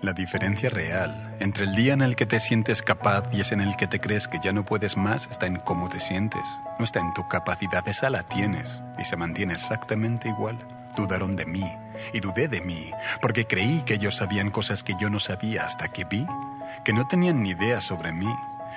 La diferencia real entre el día en el que te sientes capaz y es en el que te crees que ya no puedes más está en cómo te sientes. No está en tu capacidad, esa la tienes y se mantiene exactamente igual. Dudaron de mí y dudé de mí porque creí que ellos sabían cosas que yo no sabía hasta que vi que no tenían ni idea sobre mí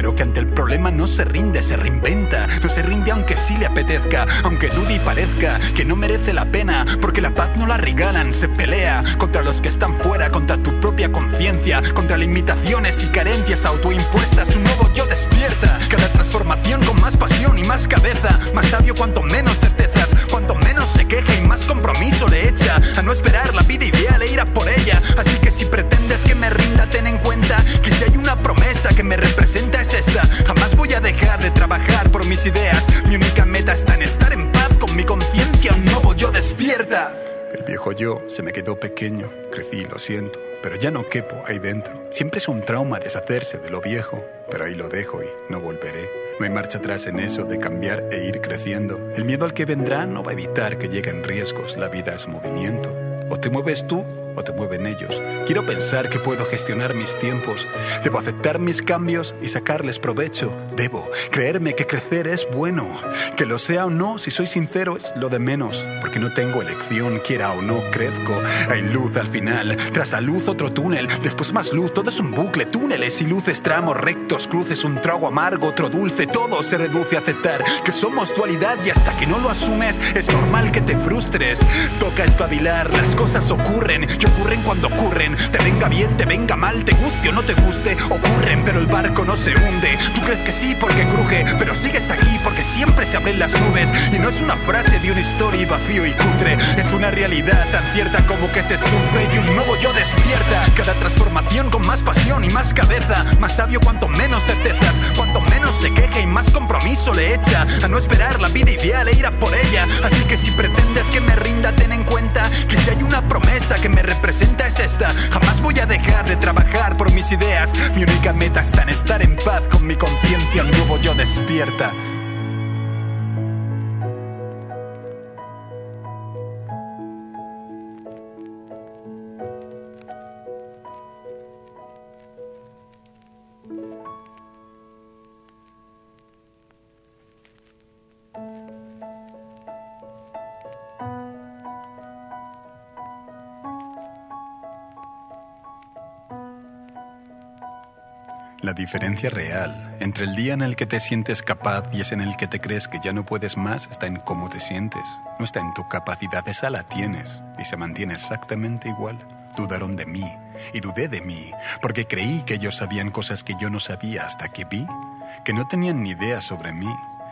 que ante el problema no se rinde, se reinventa. No se rinde aunque sí le apetezca, aunque dude y parezca que no merece la pena, porque la paz no la regalan, se pelea contra los que están fuera, contra tu propia conciencia, contra limitaciones y carencias autoimpuestas. Un nuevo yo despierta, cada transformación con más pasión y más cabeza, más sabio cuanto menos certezas, cuanto menos se queja y más compromiso le echa a no esperar la vida ideal e ir por ella. Así que si pretendes que me rinda, ten en cuenta que si hay una promesa que me representa esta. Jamás voy a dejar de trabajar por mis ideas. Mi única meta está en estar en paz con mi conciencia. Un nuevo yo despierta. El viejo yo se me quedó pequeño. Crecí, lo siento. Pero ya no quepo ahí dentro. Siempre es un trauma deshacerse de lo viejo. Pero ahí lo dejo y no volveré. No hay marcha atrás en eso de cambiar e ir creciendo. El miedo al que vendrá no va a evitar que lleguen riesgos. La vida es movimiento. O te mueves tú o te mueven ellos. Quiero pensar que puedo gestionar mis tiempos. Debo aceptar mis cambios y sacarles provecho. Debo creerme que crecer es bueno. Que lo sea o no, si soy sincero, es lo de menos. Porque no tengo elección, quiera o no, crezco. Hay luz al final. Tras la luz, otro túnel. Después más luz. Todo es un bucle. Túneles y luces, tramos rectos, cruces, un trago amargo, otro dulce. Todo se reduce a aceptar que somos dualidad y hasta que no lo asumes, es normal que te frustres. Toca espabilar, las cosas ocurren que ocurren cuando ocurren. Te venga bien, te venga mal, te guste o no te guste, ocurren, pero el barco no se hunde. Tú crees que sí porque cruje, pero sigues aquí porque siempre se abren las nubes. Y no es una frase de una historia vacío y cutre, es una realidad tan cierta como que se sufre y un nuevo yo despierta. Cada transformación con más pasión y más cabeza, más sabio cuanto menos certezas, cuanto menos se queja y más compromiso le echa a no esperar la vida ideal e ir a por ella. Así que si pretendes que me rinda, ten en cuenta que si representa es esta. Jamás voy a dejar de trabajar por mis ideas. Mi única meta está en estar en paz con mi conciencia. Un nuevo yo despierta. La diferencia real entre el día en el que te sientes capaz y es en el que te crees que ya no puedes más está en cómo te sientes. No está en tu capacidad, esa la tienes y se mantiene exactamente igual. Dudaron de mí y dudé de mí porque creí que ellos sabían cosas que yo no sabía hasta que vi que no tenían ni idea sobre mí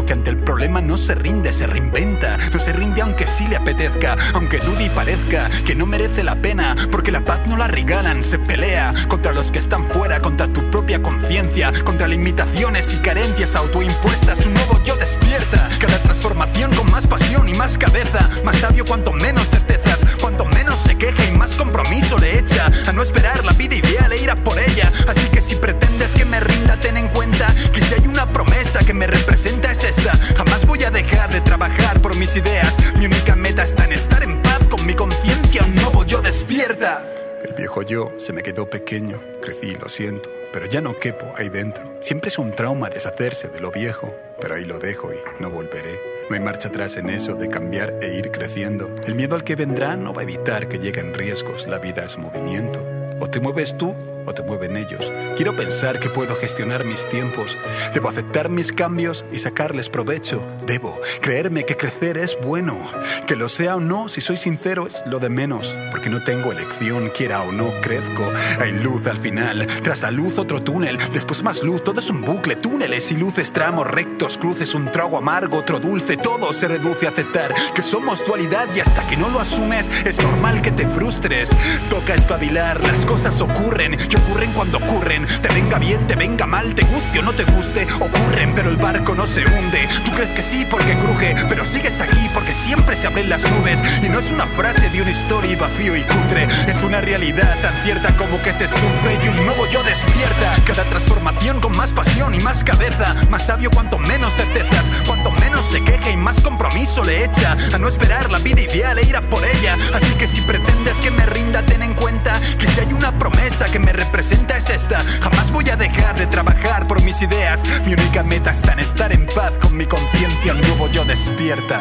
que ante el problema no se rinde, se reinventa. No se rinde aunque sí le apetezca, aunque dude y parezca que no merece la pena, porque la paz no la regalan, se pelea contra los que están fuera, contra tu propia conciencia, contra limitaciones y carencias autoimpuestas. Un nuevo yo despierta, cada transformación con más pasión y más cabeza, más sabio cuanto menos certezas, cuanto menos se queja y más compromiso le echa a no esperar la vida ideal e ir a por ella. Así que si pretendes que me rinda, ten en cuenta que si hay una promesa que me representa es esta. Jamás voy a dejar de trabajar por mis ideas. Mi única meta está en estar en paz con mi conciencia. Un nuevo yo despierta. El viejo yo se me quedó pequeño, crecí, lo siento, pero ya no quepo ahí dentro. Siempre es un trauma deshacerse de lo viejo, pero ahí lo dejo y no volveré. No hay marcha atrás en eso de cambiar e ir creciendo. El miedo al que vendrá no va a evitar que lleguen riesgos, la vida es movimiento. O te mueves tú o te mueven ellos. Quiero pensar que puedo gestionar mis tiempos. Debo aceptar mis cambios y sacarles provecho. Debo creerme que crecer es bueno. Que lo sea o no, si soy sincero, es lo de menos. Porque no tengo elección, quiera o no, crezco. Hay luz al final. Tras la luz, otro túnel. Después más luz. Todo es un bucle. Túneles y luces, tramos rectos, cruces, un trago amargo, otro dulce. Todo se reduce a aceptar que somos dualidad y hasta que no lo asumes, es normal que te frustres. Toca espabilar, las cosas ocurren que ocurren cuando ocurren. Te venga bien, te venga mal, te guste o no te guste, ocurren, pero el barco no se hunde. Tú crees que sí porque cruje, pero sigues aquí porque siempre se abren las nubes. Y no es una frase de una historia vacío y cutre, es una realidad tan cierta como que se sufre y un nuevo yo despierta. Cada transformación con más pasión y más cabeza, más sabio cuanto menos certezas, cuanto se queja y más compromiso le echa a no esperar la vida ideal e ir a por ella. Así que si pretendes que me rinda, ten en cuenta que si hay una promesa que me representa es esta. Jamás voy a dejar de trabajar por mis ideas. Mi única meta está en estar en paz con mi conciencia. Un nuevo yo despierta.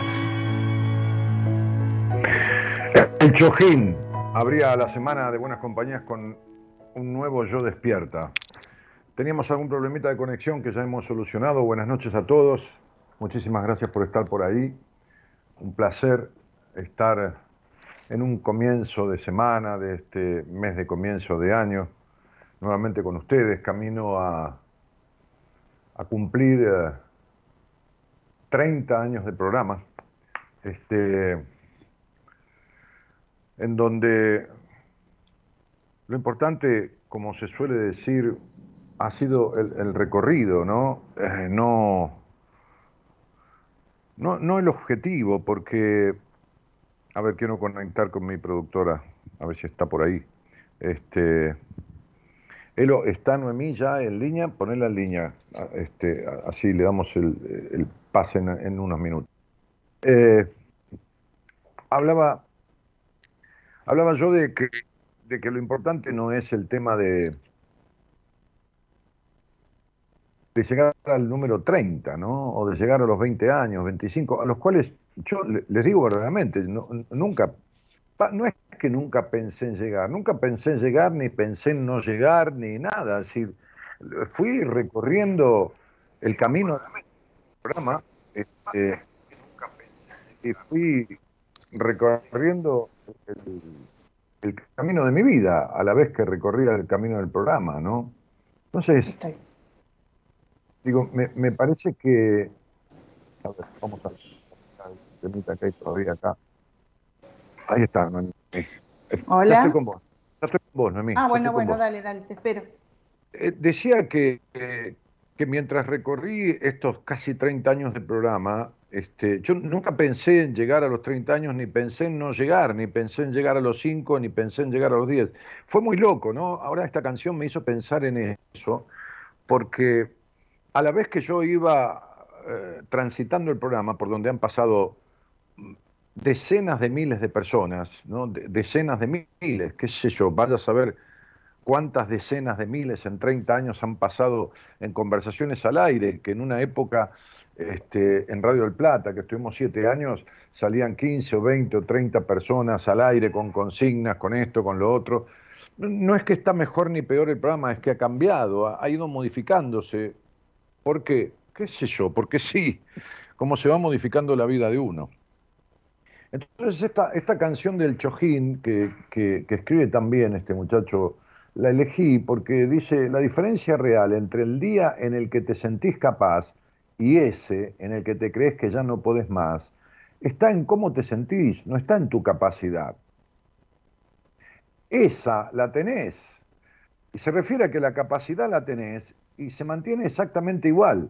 El Chojín abría la semana de buenas compañías con un nuevo yo despierta. Teníamos algún problemita de conexión que ya hemos solucionado. Buenas noches a todos. Muchísimas gracias por estar por ahí. Un placer estar en un comienzo de semana, de este mes de comienzo de año nuevamente con ustedes, camino a, cumplir 30 eh, años de programa, este, en donde lo importante, como se suele decir, ha sido el, recorrido, ¿no? Eh, no, no, no el objetivo, porque, a ver, quiero conectar con mi productora, a ver si está por ahí. Este, Elo, ¿está Noemí ya en línea? Ponela en línea, este, así le damos el, pase en, unos minutos. Eh, hablaba, hablaba yo de que, de que lo importante no es el tema de, de llegar al número 30, ¿no? O de llegar a los 20 años, 25, a los cuales yo les digo verdaderamente, nunca no es que nunca pensé en llegar, nunca pensé en llegar, ni pensé en no llegar, ni nada. Es decir, fui recorriendo el camino del programa este, y fui recorriendo el, camino de mi vida a la vez que recorría el camino del programa, ¿no? Entonces, digo, me, parece que... A ver, vamos a ver, que hay todavía acá. Ahí está, Noemí. Hola. Ya estoy con vos. Ya estoy con vos, Noemí. Ah, bueno, bueno, dale, dale, te espero. Eh, decía que, que mientras recorrí estos casi 30 años de programa, este, yo nunca pensé en llegar a los 30 años, ni pensé en no llegar, ni pensé en llegar a los 5, ni pensé en llegar a los 10. Fue muy loco, ¿no? Ahora esta canción me hizo pensar en eso, porque a la vez que yo iba eh, transitando el programa, por donde han pasado decenas de miles de personas, ¿no? decenas de miles, qué sé yo, vaya a saber cuántas decenas de miles en 30 años han pasado en conversaciones al aire, que en una época este, en Radio del Plata, que estuvimos siete años, salían 15 o 20 o 30 personas al aire con consignas, con esto, con lo otro. No es que está mejor ni peor el programa, es que ha cambiado, ha ido modificándose. ¿Por qué? ¿Qué sé yo? Porque sí, como se va modificando la vida de uno. Entonces esta, esta canción del Chojín, que, que, escribe también este muchacho, la elegí porque dice, la diferencia real entre el día en el que te sentís capaz y ese en el que te crees que ya no podés más, está en cómo te sentís, no está en tu capacidad. Esa la tenés. Y se refiere a que la capacidad la tenés y se mantiene exactamente igual.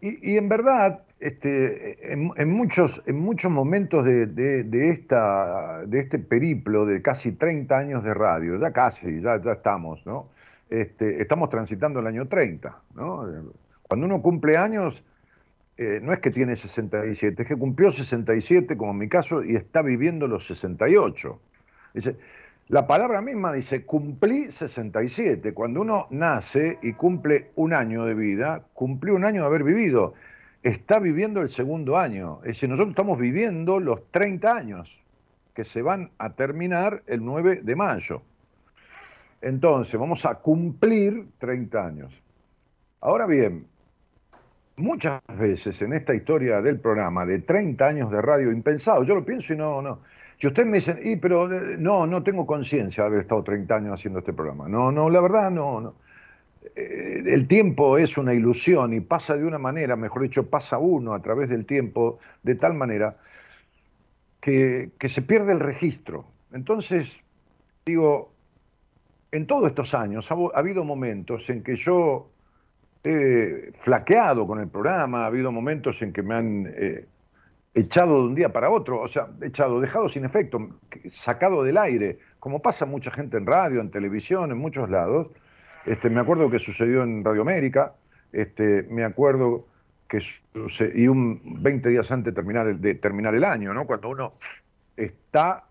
Y, en verdad, este, en, muchos, en muchos momentos de, esta, de este periplo de casi 30 años de radio, ya casi, ya, ya estamos, ¿no? Este, estamos transitando el año 30, ¿no? Cuando uno cumple años, eh, no es que tiene 67, es que cumplió 67, como en mi caso, y está viviendo los 68. Dice, la palabra misma dice, cumplí 67. Cuando uno nace y cumple un año de vida, cumplió un año de haber vivido. Está viviendo el segundo año. Es decir, nosotros estamos viviendo los 30 años, que se van a terminar el 9 de mayo. Entonces, vamos a cumplir 30 años. Ahora bien, muchas veces en esta historia del programa de 30 años de radio impensado, yo lo pienso y no, no. Si ustedes me dicen, y, pero eh, no, no tengo conciencia de haber estado 30 años haciendo este programa. No, no, la verdad no. Eh, el tiempo es una ilusión y pasa de una manera, mejor dicho, pasa uno a través del tiempo de tal manera que, que se pierde el registro. Entonces, digo, en todos estos años ha, habido momentos en que yo he flaqueado con el programa, ha habido momentos en que me han eh, echado de un día para otro, o sea, echado, dejado sin efecto, sacado del aire, como pasa mucha gente en radio, en televisión, en muchos lados. Este, me acuerdo que sucedió en Radio América, este, me acuerdo que y un 20 días antes de terminar el, de terminar el año, ¿no? Cuando uno está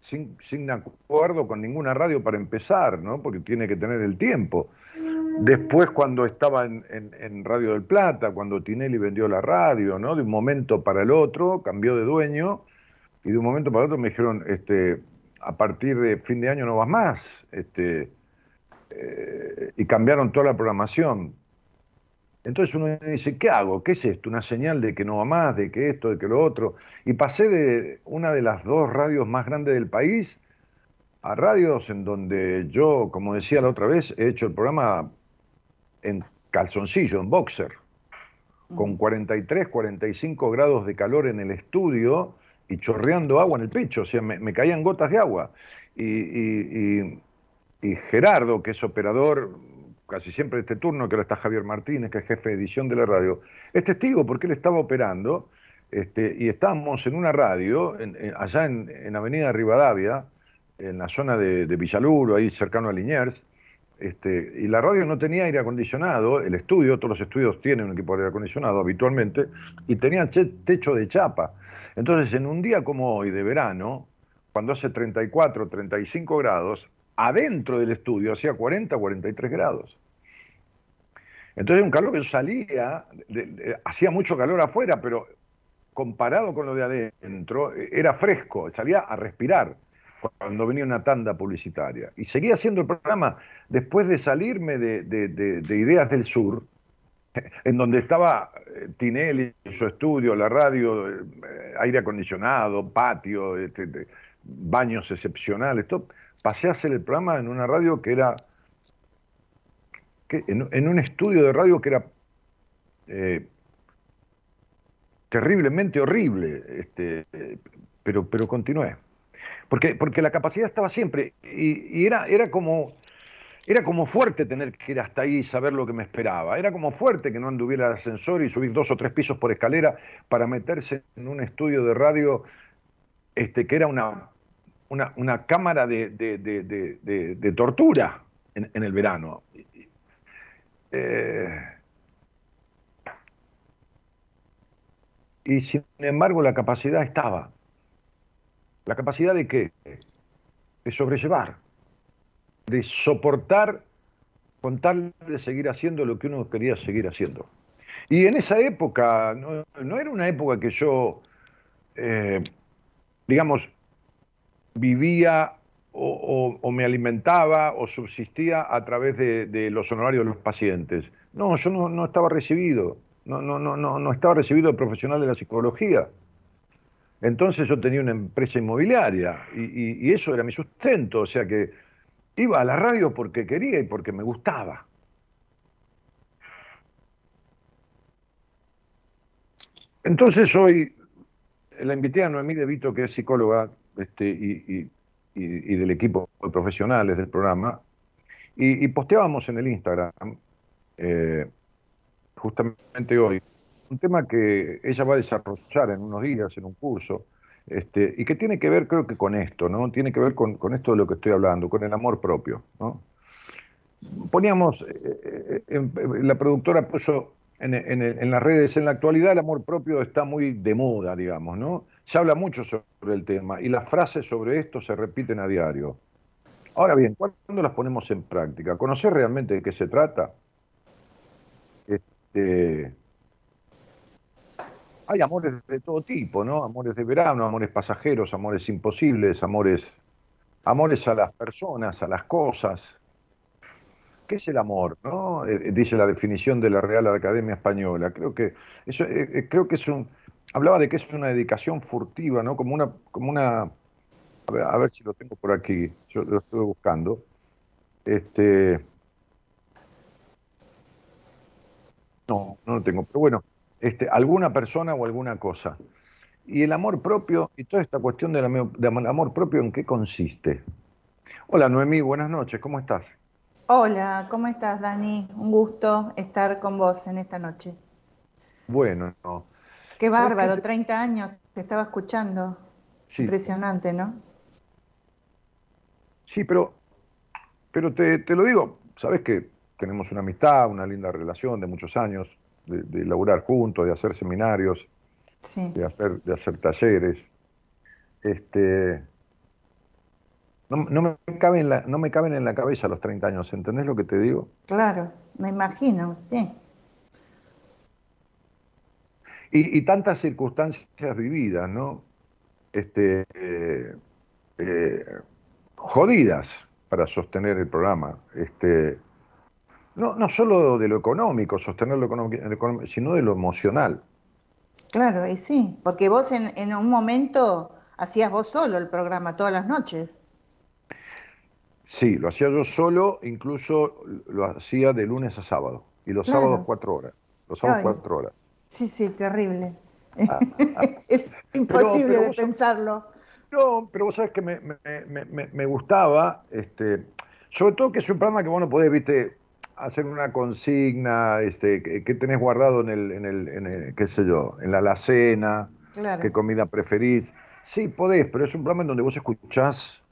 sin, sin acuerdo con ninguna radio para empezar, ¿no? Porque tiene que tener el tiempo. Después cuando estaba en, Radio del Plata, cuando Tinelli vendió la radio, ¿no? De un momento para el otro, cambió de dueño, y de un momento para el otro me dijeron, este, a partir de fin de año no vas más, este, eh, y cambiaron toda la programación. Entonces uno dice, ¿qué hago? ¿Qué es esto? ¿Una señal de que no va más, de que esto, de que lo otro? Y pasé de una de las dos radios más grandes del país a radios en donde yo, como decía la otra vez, he hecho el programa en calzoncillo, en boxer, con 43, 45 grados de calor en el estudio y chorreando agua en el pecho, o sea, me, caían gotas de agua. y Gerardo, que es operador casi siempre este turno, que ahora está Javier Martínez, que es jefe de edición de la radio, es testigo porque él estaba operando este, y estábamos en una radio, allá en, Avenida Rivadavia, en la zona de, Villaluro, ahí cercano a Liniers, este, y la radio no tenía aire acondicionado, el estudio, todos los estudios tienen un equipo de aire acondicionado habitualmente, y tenían techo de chapa. Entonces, en un día como hoy, de verano, cuando hace 34, 35 grados, adentro del estudio hacía 40, 43 grados. Entonces un calor que salía, hacía mucho calor afuera, pero comparado con lo de adentro, era fresco, salía a respirar cuando venía una tanda publicitaria. Y seguía haciendo el programa después de salirme de, Ideas del Sur, en donde estaba eh, Tinelli, su estudio, la radio, eh, aire acondicionado, patio, este, baños excepcionales, todo pasé a hacer el programa en una radio que era, en, un estudio de radio que era eh, terriblemente horrible, este, pero, pero continué. Porque, porque la capacidad estaba siempre, y, era, era como... Era como fuerte tener que ir hasta ahí y saber lo que me esperaba. Era como fuerte que no anduviera el ascensor y subir dos o tres pisos por escalera para meterse en un estudio de radio este, que era una una, cámara de, tortura en, el verano. Eh, y sin embargo la capacidad estaba. ¿La capacidad de qué? De sobrellevar, de soportar con tal de seguir haciendo lo que uno quería seguir haciendo. Y en esa época, no, era una época que yo, eh, digamos, vivía o, me alimentaba o subsistía a través de, los honorarios de los pacientes. No, yo no, estaba recibido, no, no, no, no, estaba recibido de profesional de la psicología. Entonces yo tenía una empresa inmobiliaria y, eso era mi sustento, o sea que iba a la radio porque quería y porque me gustaba. Entonces hoy la invité a Noemí De Vito, que es psicóloga este, y, del equipo de profesionales del programa, y, posteábamos en el Instagram, eh, justamente hoy, un tema que ella va a desarrollar en unos días en un curso, este, y que tiene que ver, creo que con esto, ¿no? Tiene que ver con, esto de lo que estoy hablando, con el amor propio, ¿no? Poníamos, eh, eh, la productora puso en, las redes, en la actualidad el amor propio está muy de moda, digamos, ¿no? Se habla mucho sobre el tema y las frases sobre esto se repiten a diario. Ahora bien, ¿cuándo las ponemos en práctica? ¿Conocer realmente de qué se trata? Este, hay amores de todo tipo, ¿no? Amores de verano, amores pasajeros, amores imposibles, amores, amores a las personas, a las cosas, ¿Qué es el amor? ¿no? Eh, eh, dice la definición de la Real Academia Española. Creo que eso, eh, creo que es un. Hablaba de que es una dedicación furtiva, ¿no? Como una, como una. A ver, si lo tengo por aquí. Yo lo estoy buscando. Este. No, no lo tengo. Pero bueno, este, alguna persona o alguna cosa. Y el amor propio, y toda esta cuestión del amor propio, ¿en qué consiste? Hola Noemí, buenas noches, ¿cómo estás? Hola, ¿cómo estás, Dani? Un gusto estar con vos en esta noche. Bueno, no. Qué bárbaro, 30 años, te estaba escuchando. Impresionante, ¿no? Sí, pero, pero te, lo digo, sabes que tenemos una amistad, una linda relación de muchos años, de, de laburar juntos, de hacer seminarios, de, hacer, de hacer talleres. Este, no, me caben la, no me caben en la cabeza los 30 años, ¿entendés lo que te digo? Claro, me imagino, sí. Y, tantas circunstancias vividas, ¿no? Este, eh, eh, jodidas para sostener el programa. Este, no, no solo de lo económico, sostener lo económico, sino de lo emocional. Claro, y sí, porque vos en, en un momento hacías vos solo el programa todas las noches. Sí, lo hacía yo solo, incluso lo hacía de lunes a sábado. Y los sábados cuatro horas. Los sábados cuatro horas. Sí, sí, terrible. Ah, ah. es imposible de pensarlo. No, pero vos sabés que me, gustaba, este, sobre todo que es un programa que vos no podés, viste, hacer una consigna, este, que, tenés guardado en el, en el, qué sé yo, en la alacena, qué comida preferís. Sí, podés, pero es un programa en donde vos escuchás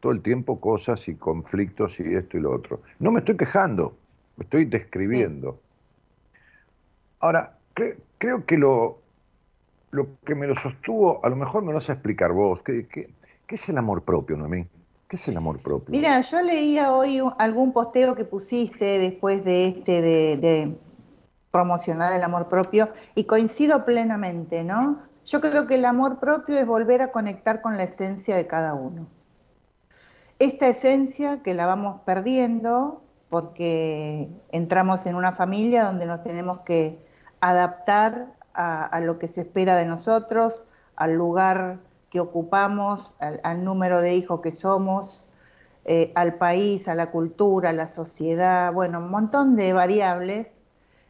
todo el tiempo cosas y conflictos y esto y lo otro. No me estoy quejando, me estoy describiendo. Ahora, creo que lo, lo que me lo sostuvo, a lo mejor me lo vas a explicar vos. ¿Qué, qué, es el amor propio, Noemí? ¿Qué es el amor propio? Mira, yo leía hoy algún posteo que pusiste después de este de, de promocionar el amor propio y coincido plenamente, ¿no? Yo creo que el amor propio es volver a conectar con la esencia de cada uno esta esencia que la vamos perdiendo porque entramos en una familia donde nos tenemos que adaptar a, lo que se espera de nosotros, al lugar que ocupamos, al, número de hijos que somos, eh, al país, a la cultura, a la sociedad, bueno, un montón de variables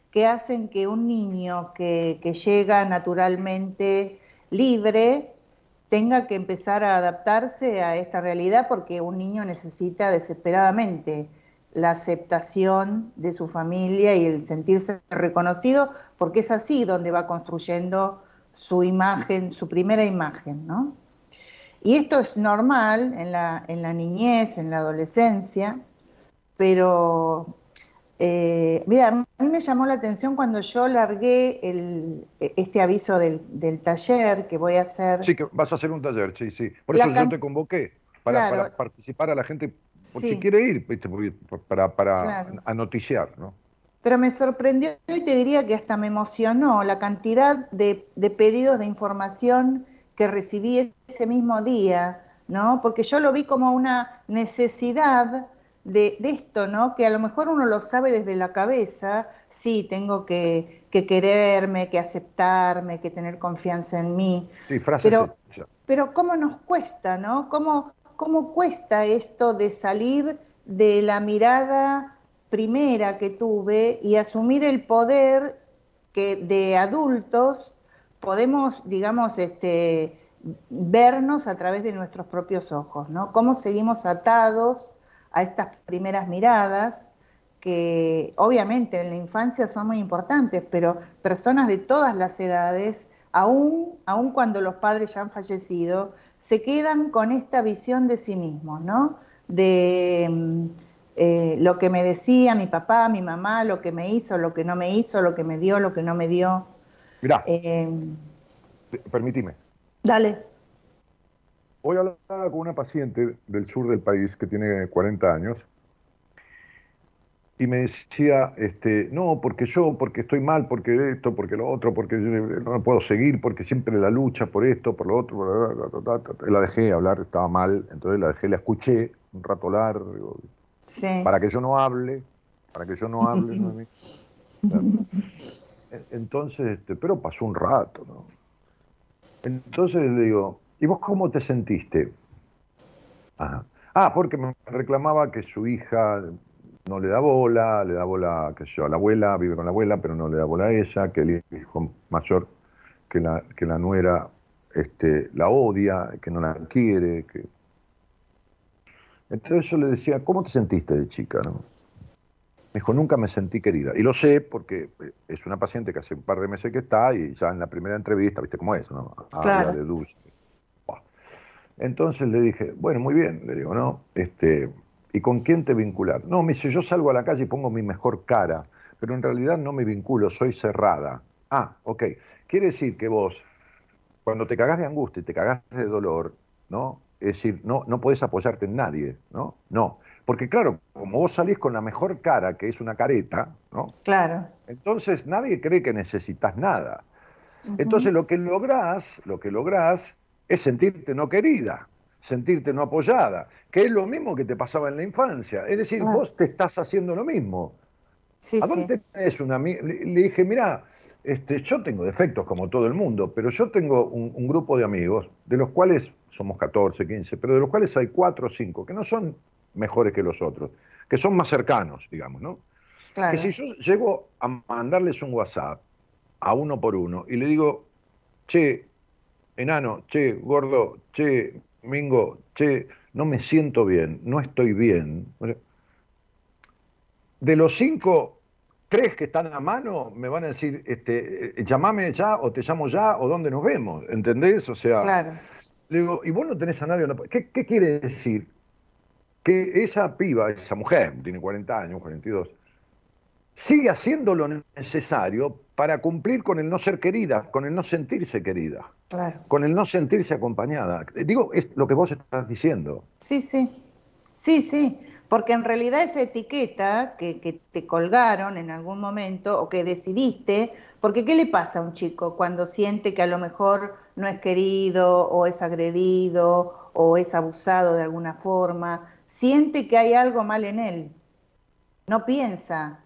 que hacen que un niño que llega naturalmente libre tenga que empezar a adaptarse a esta realidad porque un niño necesita desesperadamente la aceptación de su familia y el sentirse reconocido, porque es así donde va construyendo su imagen, su primera imagen, ¿no? Y esto es normal en la, en la niñez, en la adolescencia, pero eh, mira, a mí me llamó la atención cuando yo largué el, este aviso del, taller que voy a hacer. Sí, que vas a hacer un taller, sí, sí. Por eso yo te convoqué, para, participar a la gente, porque quiere ir, para, para anoticiar, ¿no? Pero me sorprendió y te diría que hasta me emocionó la cantidad de, de pedidos de información que recibí ese mismo día, ¿no? Porque yo lo vi como una necesidad de, esto, ¿no? Que a lo mejor uno lo sabe desde la cabeza, sí, tengo que, quererme, que aceptarme, que tener confianza en mí. Sí, frase pero, pero ¿cómo nos cuesta, ¿no? ¿Cómo, ¿Cómo cuesta esto de salir de la mirada primera que tuve y asumir el poder que de adultos podemos, digamos, este, vernos a través de nuestros propios ojos, ¿no? Cómo seguimos atados a estas primeras miradas que obviamente en la infancia son muy importantes, pero personas de todas las edades, aún, aún cuando los padres ya han fallecido, se quedan con esta visión de sí mismos, ¿no? De eh, lo que me decía mi papá, mi mamá, lo que me hizo, lo que no me hizo, lo que me dio, lo que no me dio. Mirá, eh, permíteme. Dale. Hoy hablaba con una paciente del sur del país que tiene 40 años y me decía, este, no, porque yo, porque estoy mal, porque esto, porque lo otro, porque no puedo seguir, porque siempre la lucha por esto, por lo otro, la dejé hablar, estaba mal, entonces la dejé, la escuché un rato largo, para que yo no hable, para que yo no hable. Entonces, este, pero pasó un rato, ¿no? Entonces le digo, ¿y vos cómo te sentiste? Ah, porque me reclamaba que su hija no le da bola, le da bola, qué sé yo, a la abuela, vive con la abuela, pero no le da bola a ella, que el hijo mayor que la, que la nuera este, la odia, que no la quiere. Que... Entonces yo le decía, ¿cómo te sentiste de chica? No? Me dijo, nunca me sentí querida. Y lo sé porque es una paciente que hace un par de meses que está y ya en la primera entrevista, viste cómo es, ¿no? Habla de dulce. Entonces le dije, bueno, muy bien, le digo, ¿no? Este, ¿Y con quién te vincular? No, me dice, yo salgo a la calle y pongo mi mejor cara, pero en realidad no me vinculo, soy cerrada. Ah, ok. Quiere decir que vos, cuando te cagás de angustia y te cagás de dolor, ¿no? Es decir, no, no podés apoyarte en nadie, ¿no? No. Porque claro, como vos salís con la mejor cara, que es una careta, ¿no? Claro. Entonces nadie cree que necesitas nada. Entonces lo que lográs, lo que lográs es sentirte no querida sentirte no apoyada, que es lo mismo que te pasaba en la infancia. Es decir, vos te estás haciendo lo mismo. Sí, ¿A dónde tenés una le, le dije, mira, este, yo tengo defectos como todo el mundo, pero yo tengo un, grupo de amigos, de los cuales somos 14, 15, pero de los cuales hay 4 o 5 que no son mejores que los otros, que son más cercanos, digamos, ¿no? Que si yo llego a mandarles un WhatsApp a uno por uno y le digo, che, enano, che, gordo, che, Mingo, che, no me siento bien, no estoy bien. De los cinco, tres que están a mano me van a decir, este, eh, llamame ya o te llamo ya o dónde nos vemos, ¿entendés? O sea, claro. le digo, y vos no tenés a nadie. ¿Qué, ¿Qué quiere decir? Que esa piba, esa mujer, tiene 40 años, 42, sigue haciendo lo necesario para cumplir con el no ser querida, con el no sentirse querida, con el no sentirse acompañada. Digo, es lo que vos estás diciendo. Sí, sí, sí, sí, porque en realidad esa etiqueta que, te colgaron en algún momento o que decidiste, porque ¿qué le pasa a un chico cuando siente que a lo mejor no es querido o es agredido o es abusado de alguna forma? Siente que hay algo mal en él, no piensa.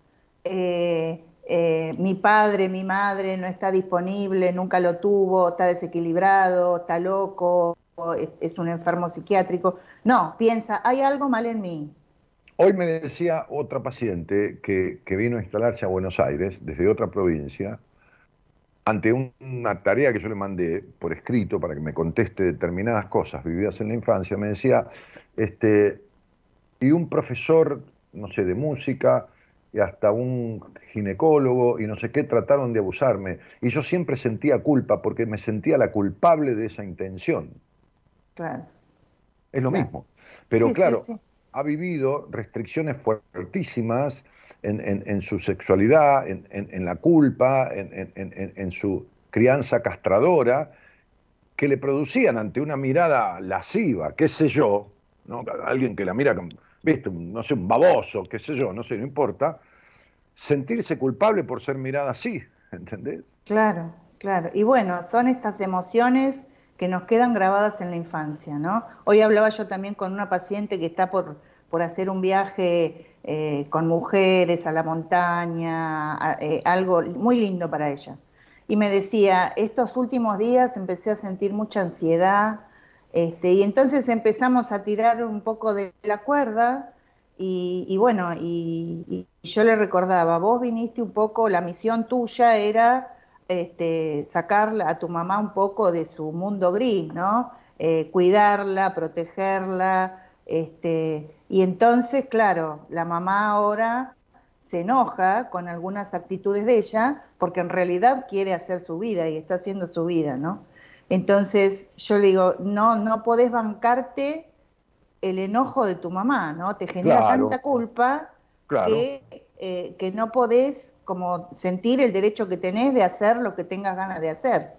Eh, eh, mi padre, mi madre no está disponible, nunca lo tuvo, está desequilibrado, está loco, es, un enfermo psiquiátrico. No, piensa, hay algo mal en mí. Hoy me decía otra paciente que, vino a instalarse a Buenos Aires desde otra provincia, ante una tarea que yo le mandé por escrito para que me conteste determinadas cosas vividas en la infancia, me decía, este, y un profesor, no sé, de música, y hasta un ginecólogo y no sé qué trataron de abusarme. Y yo siempre sentía culpa porque me sentía la culpable de esa intención. Claro. Es lo mismo. Pero claro, ha vivido restricciones fuertísimas en, su sexualidad, en, la culpa, en, su crianza castradora, que le producían ante una mirada lasciva, qué sé yo, ¿no? alguien que la mira viste, no sé, un baboso, qué sé yo, no sé, no importa, sentirse culpable por ser mirada así, ¿entendés? Claro, claro. Y bueno, son estas emociones que nos quedan grabadas en la infancia, ¿no? Hoy hablaba yo también con una paciente que está por, por hacer un viaje eh, con mujeres a la montaña, eh, algo muy lindo para ella. Y me decía, estos últimos días empecé a sentir mucha ansiedad, este, y entonces empezamos a tirar un poco de la cuerda y, bueno, y, yo le recordaba, vos viniste un poco, la misión tuya era este, sacarla a tu mamá un poco de su mundo gris, ¿no? Eh, cuidarla, protegerla, este, y entonces, claro, la mamá ahora se enoja con algunas actitudes de ella porque en realidad quiere hacer su vida y está haciendo su vida, ¿no? Entonces yo le digo, no, no podés bancarte el enojo de tu mamá, ¿no? Te genera tanta culpa que, eh, que no podés como sentir el derecho que tenés de hacer lo que tengas ganas de hacer,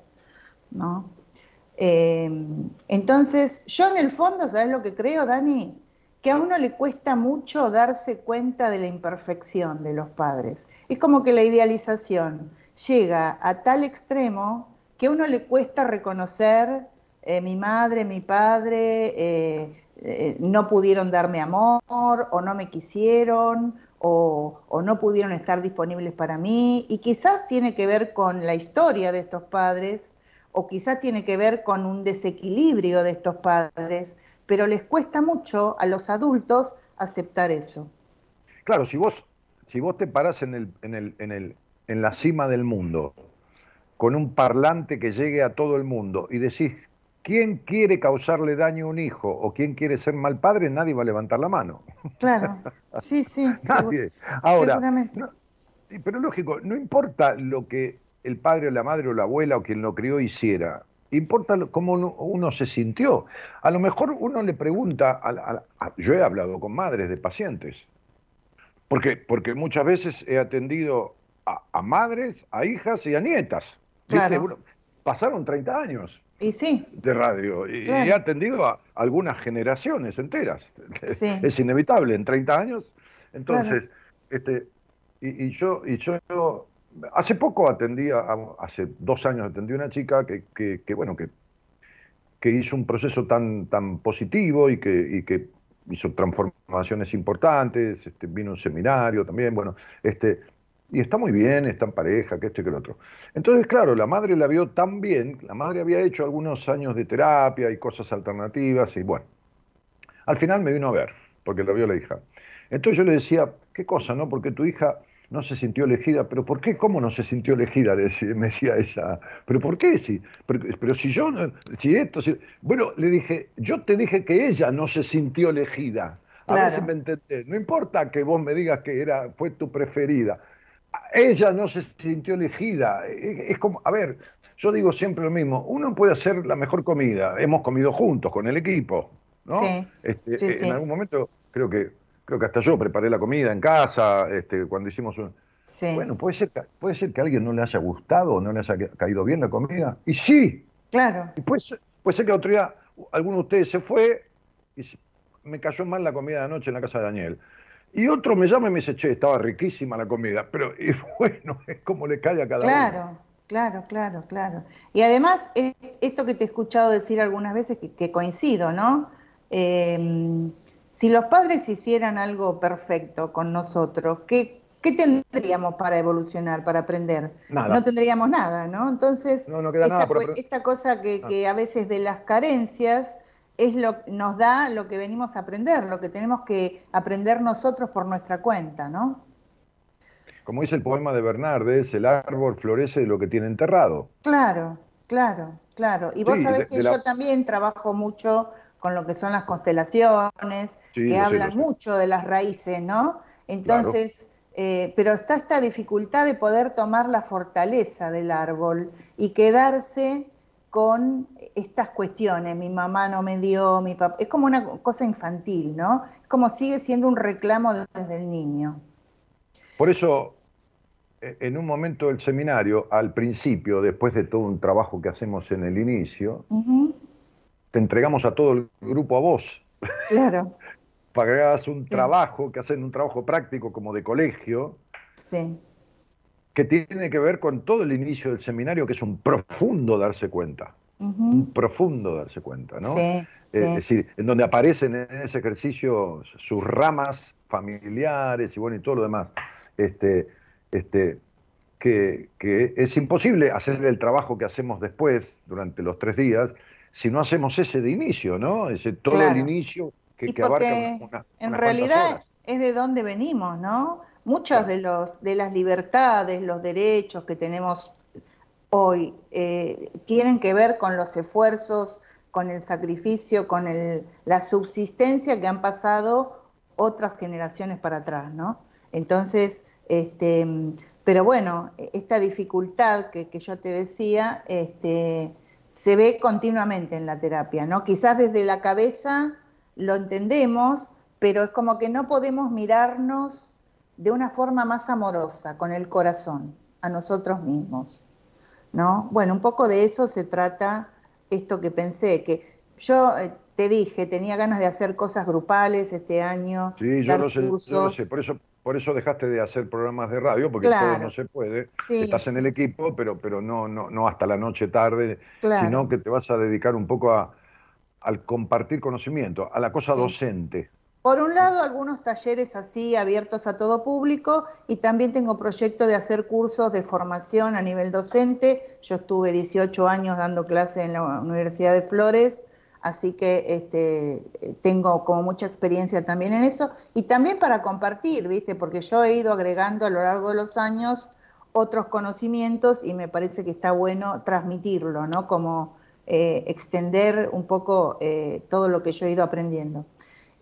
¿no? Eh, entonces, yo en el fondo, ¿sabes lo que creo, Dani? Que a uno le cuesta mucho darse cuenta de la imperfección de los padres. Es como que la idealización llega a tal extremo que a uno le cuesta reconocer eh, mi madre, mi padre, eh, no pudieron darme amor o no me quisieron o, no pudieron estar disponibles para mí y quizás tiene que ver con la historia de estos padres o quizás tiene que ver con un desequilibrio de estos padres, pero les cuesta mucho a los adultos aceptar eso. Claro, si vos, si vos te parás en, el, en, el, en, el, en la cima del mundo con un parlante que llegue a todo el mundo y decís, ¿quién quiere causarle daño a un hijo o quién quiere ser mal padre? Nadie va a levantar la mano. Claro, sí, sí. Nadie. Ahora, pero lógico, no importa lo que el padre o la madre o la abuela o quien lo crió hiciera, importa cómo uno, se sintió. A lo mejor uno le pregunta, yo he hablado con madres de pacientes, porque, porque muchas veces he atendido a, madres, a hijas y a nietas. Pasaron 30 años y sí. de radio. Y, he atendido a algunas generaciones enteras. Es inevitable, en 30 años. Entonces, este, y, yo, y yo hace poco atendí, hace dos años atendí a una chica que, que, bueno, que, que hizo un proceso tan, tan positivo y que, y que hizo transformaciones importantes, este, vino a un seminario también, bueno, este, y está muy bien, está en pareja, que esto y que lo otro. Entonces, claro, la madre la vio tan bien, la madre había hecho algunos años de terapia y cosas alternativas, y bueno, al final me vino a ver, porque la vio la hija. Entonces yo le decía, ¿qué cosa, no? Porque tu hija no se sintió elegida, pero ¿por qué? ¿Cómo no se sintió elegida? Me decía ella. ¿Pero por qué? Si, pero, si yo, si esto, si... Bueno, le dije, yo te dije que ella no se sintió elegida. A ver si me entendés. No importa que vos me digas que era, fue tu preferida ella no se sintió elegida. Es como, a ver, yo digo siempre lo mismo, uno puede hacer la mejor comida, hemos comido juntos con el equipo, ¿no? Este, eh, en algún momento creo que creo que hasta yo preparé la comida en casa, este, cuando hicimos un... Bueno, puede ser, puede ser que a alguien no le haya gustado o no le haya caído bien la comida. Y sí. Claro. Y puede ser, puede ser que otro día alguno de ustedes se fue y me cayó mal la comida de anoche en la casa de Daniel. Y otro me llama y me dice, che, estaba riquísima la comida, pero y bueno, es como le cae a cada claro, uno. Claro, claro, claro. Y además, esto que te he escuchado decir algunas veces, que, coincido, ¿no? Em, si los padres hicieran algo perfecto con nosotros, ¿qué, ¿qué tendríamos para evolucionar, para aprender? No tendríamos nada, ¿no? Entonces, esta, cosa que, ah. que a veces de las carencias es lo nos da lo que venimos a aprender, lo que tenemos que aprender nosotros por nuestra cuenta, ¿no? Como dice el poema de Bernardes, el árbol florece de lo que tiene enterrado. Claro, claro, claro. Y vos sabés que yo también trabajo mucho con lo que son las constelaciones, que hablan mucho de las raíces, ¿no? Entonces, eh, pero está esta dificultad de poder tomar la fortaleza del árbol y quedarse con estas cuestiones, mi mamá no me dio, mi papá, es como una cosa infantil, ¿no? Es como sigue siendo un reclamo desde el niño. Por eso, e, en un momento del seminario, al principio, después de todo un trabajo que hacemos en el inicio, te entregamos a todo el grupo a vos. Claro. Para que hagas un trabajo, que hacen un trabajo práctico como de colegio. Sí que tiene que ver con todo el inicio del seminario, que es un profundo darse cuenta. Un profundo darse cuenta, ¿no? Sí, Es decir, en donde aparecen en ese ejercicio sus ramas familiares y bueno, y todo lo demás. Este, este, que, es imposible hacer el trabajo que hacemos después, durante los tres días, si no hacemos ese de inicio, ¿no? Ese todo el inicio que, que abarca una, En realidad es de dónde venimos, ¿no? Muchas de, los, de las libertades, los derechos que tenemos hoy eh, tienen que ver con los esfuerzos, con el sacrificio, con la subsistencia que han pasado otras generaciones para atrás, ¿no? Entonces, este, pero bueno, esta dificultad que, yo te decía, este, se ve continuamente en la terapia, ¿no? Quizás desde la cabeza lo entendemos, pero es como que no podemos mirarnos de una forma más amorosa, con el corazón, a nosotros mismos, ¿no? Bueno, un poco de eso se trata esto que pensé, que yo eh, te dije, tenía ganas de hacer cosas grupales este año. Sí, yo lo, sé, sé, por eso, por eso dejaste de hacer programas de radio, porque todo no se puede. Estás en el equipo, pero, pero no, no, no hasta la noche tarde, sino que te vas a dedicar un poco a, al compartir conocimiento, a la cosa docente. Por un lado, algunos talleres así abiertos a todo público y también tengo proyecto de hacer cursos de formación a nivel docente. Yo estuve 18 años dando clases en la Universidad de Flores así que este, tengo como mucha experiencia también en eso y también para compartir, ¿viste? Porque yo he ido agregando a lo largo de los años otros conocimientos y me parece que está bueno transmitirlo, ¿no? Como eh, extender un poco eh, todo lo que yo he ido aprendiendo.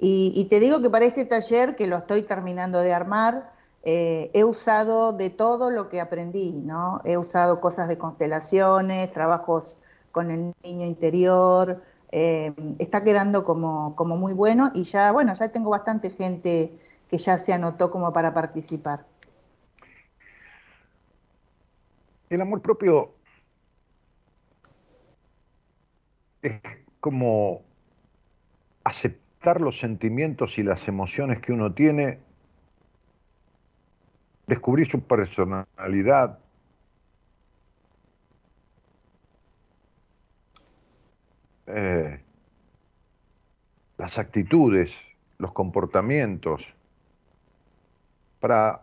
Y, te digo que para este taller, que lo estoy terminando de armar, eh, he usado de todo lo que aprendí, ¿no? He usado cosas de constelaciones, trabajos con el niño interior, eh, está quedando como, como muy bueno y ya, bueno, ya tengo bastante gente que ya se anotó como para participar. El amor propio es como aceptar los sentimientos y las emociones que uno tiene, descubrir su personalidad, Eh, las actitudes, los comportamientos, para,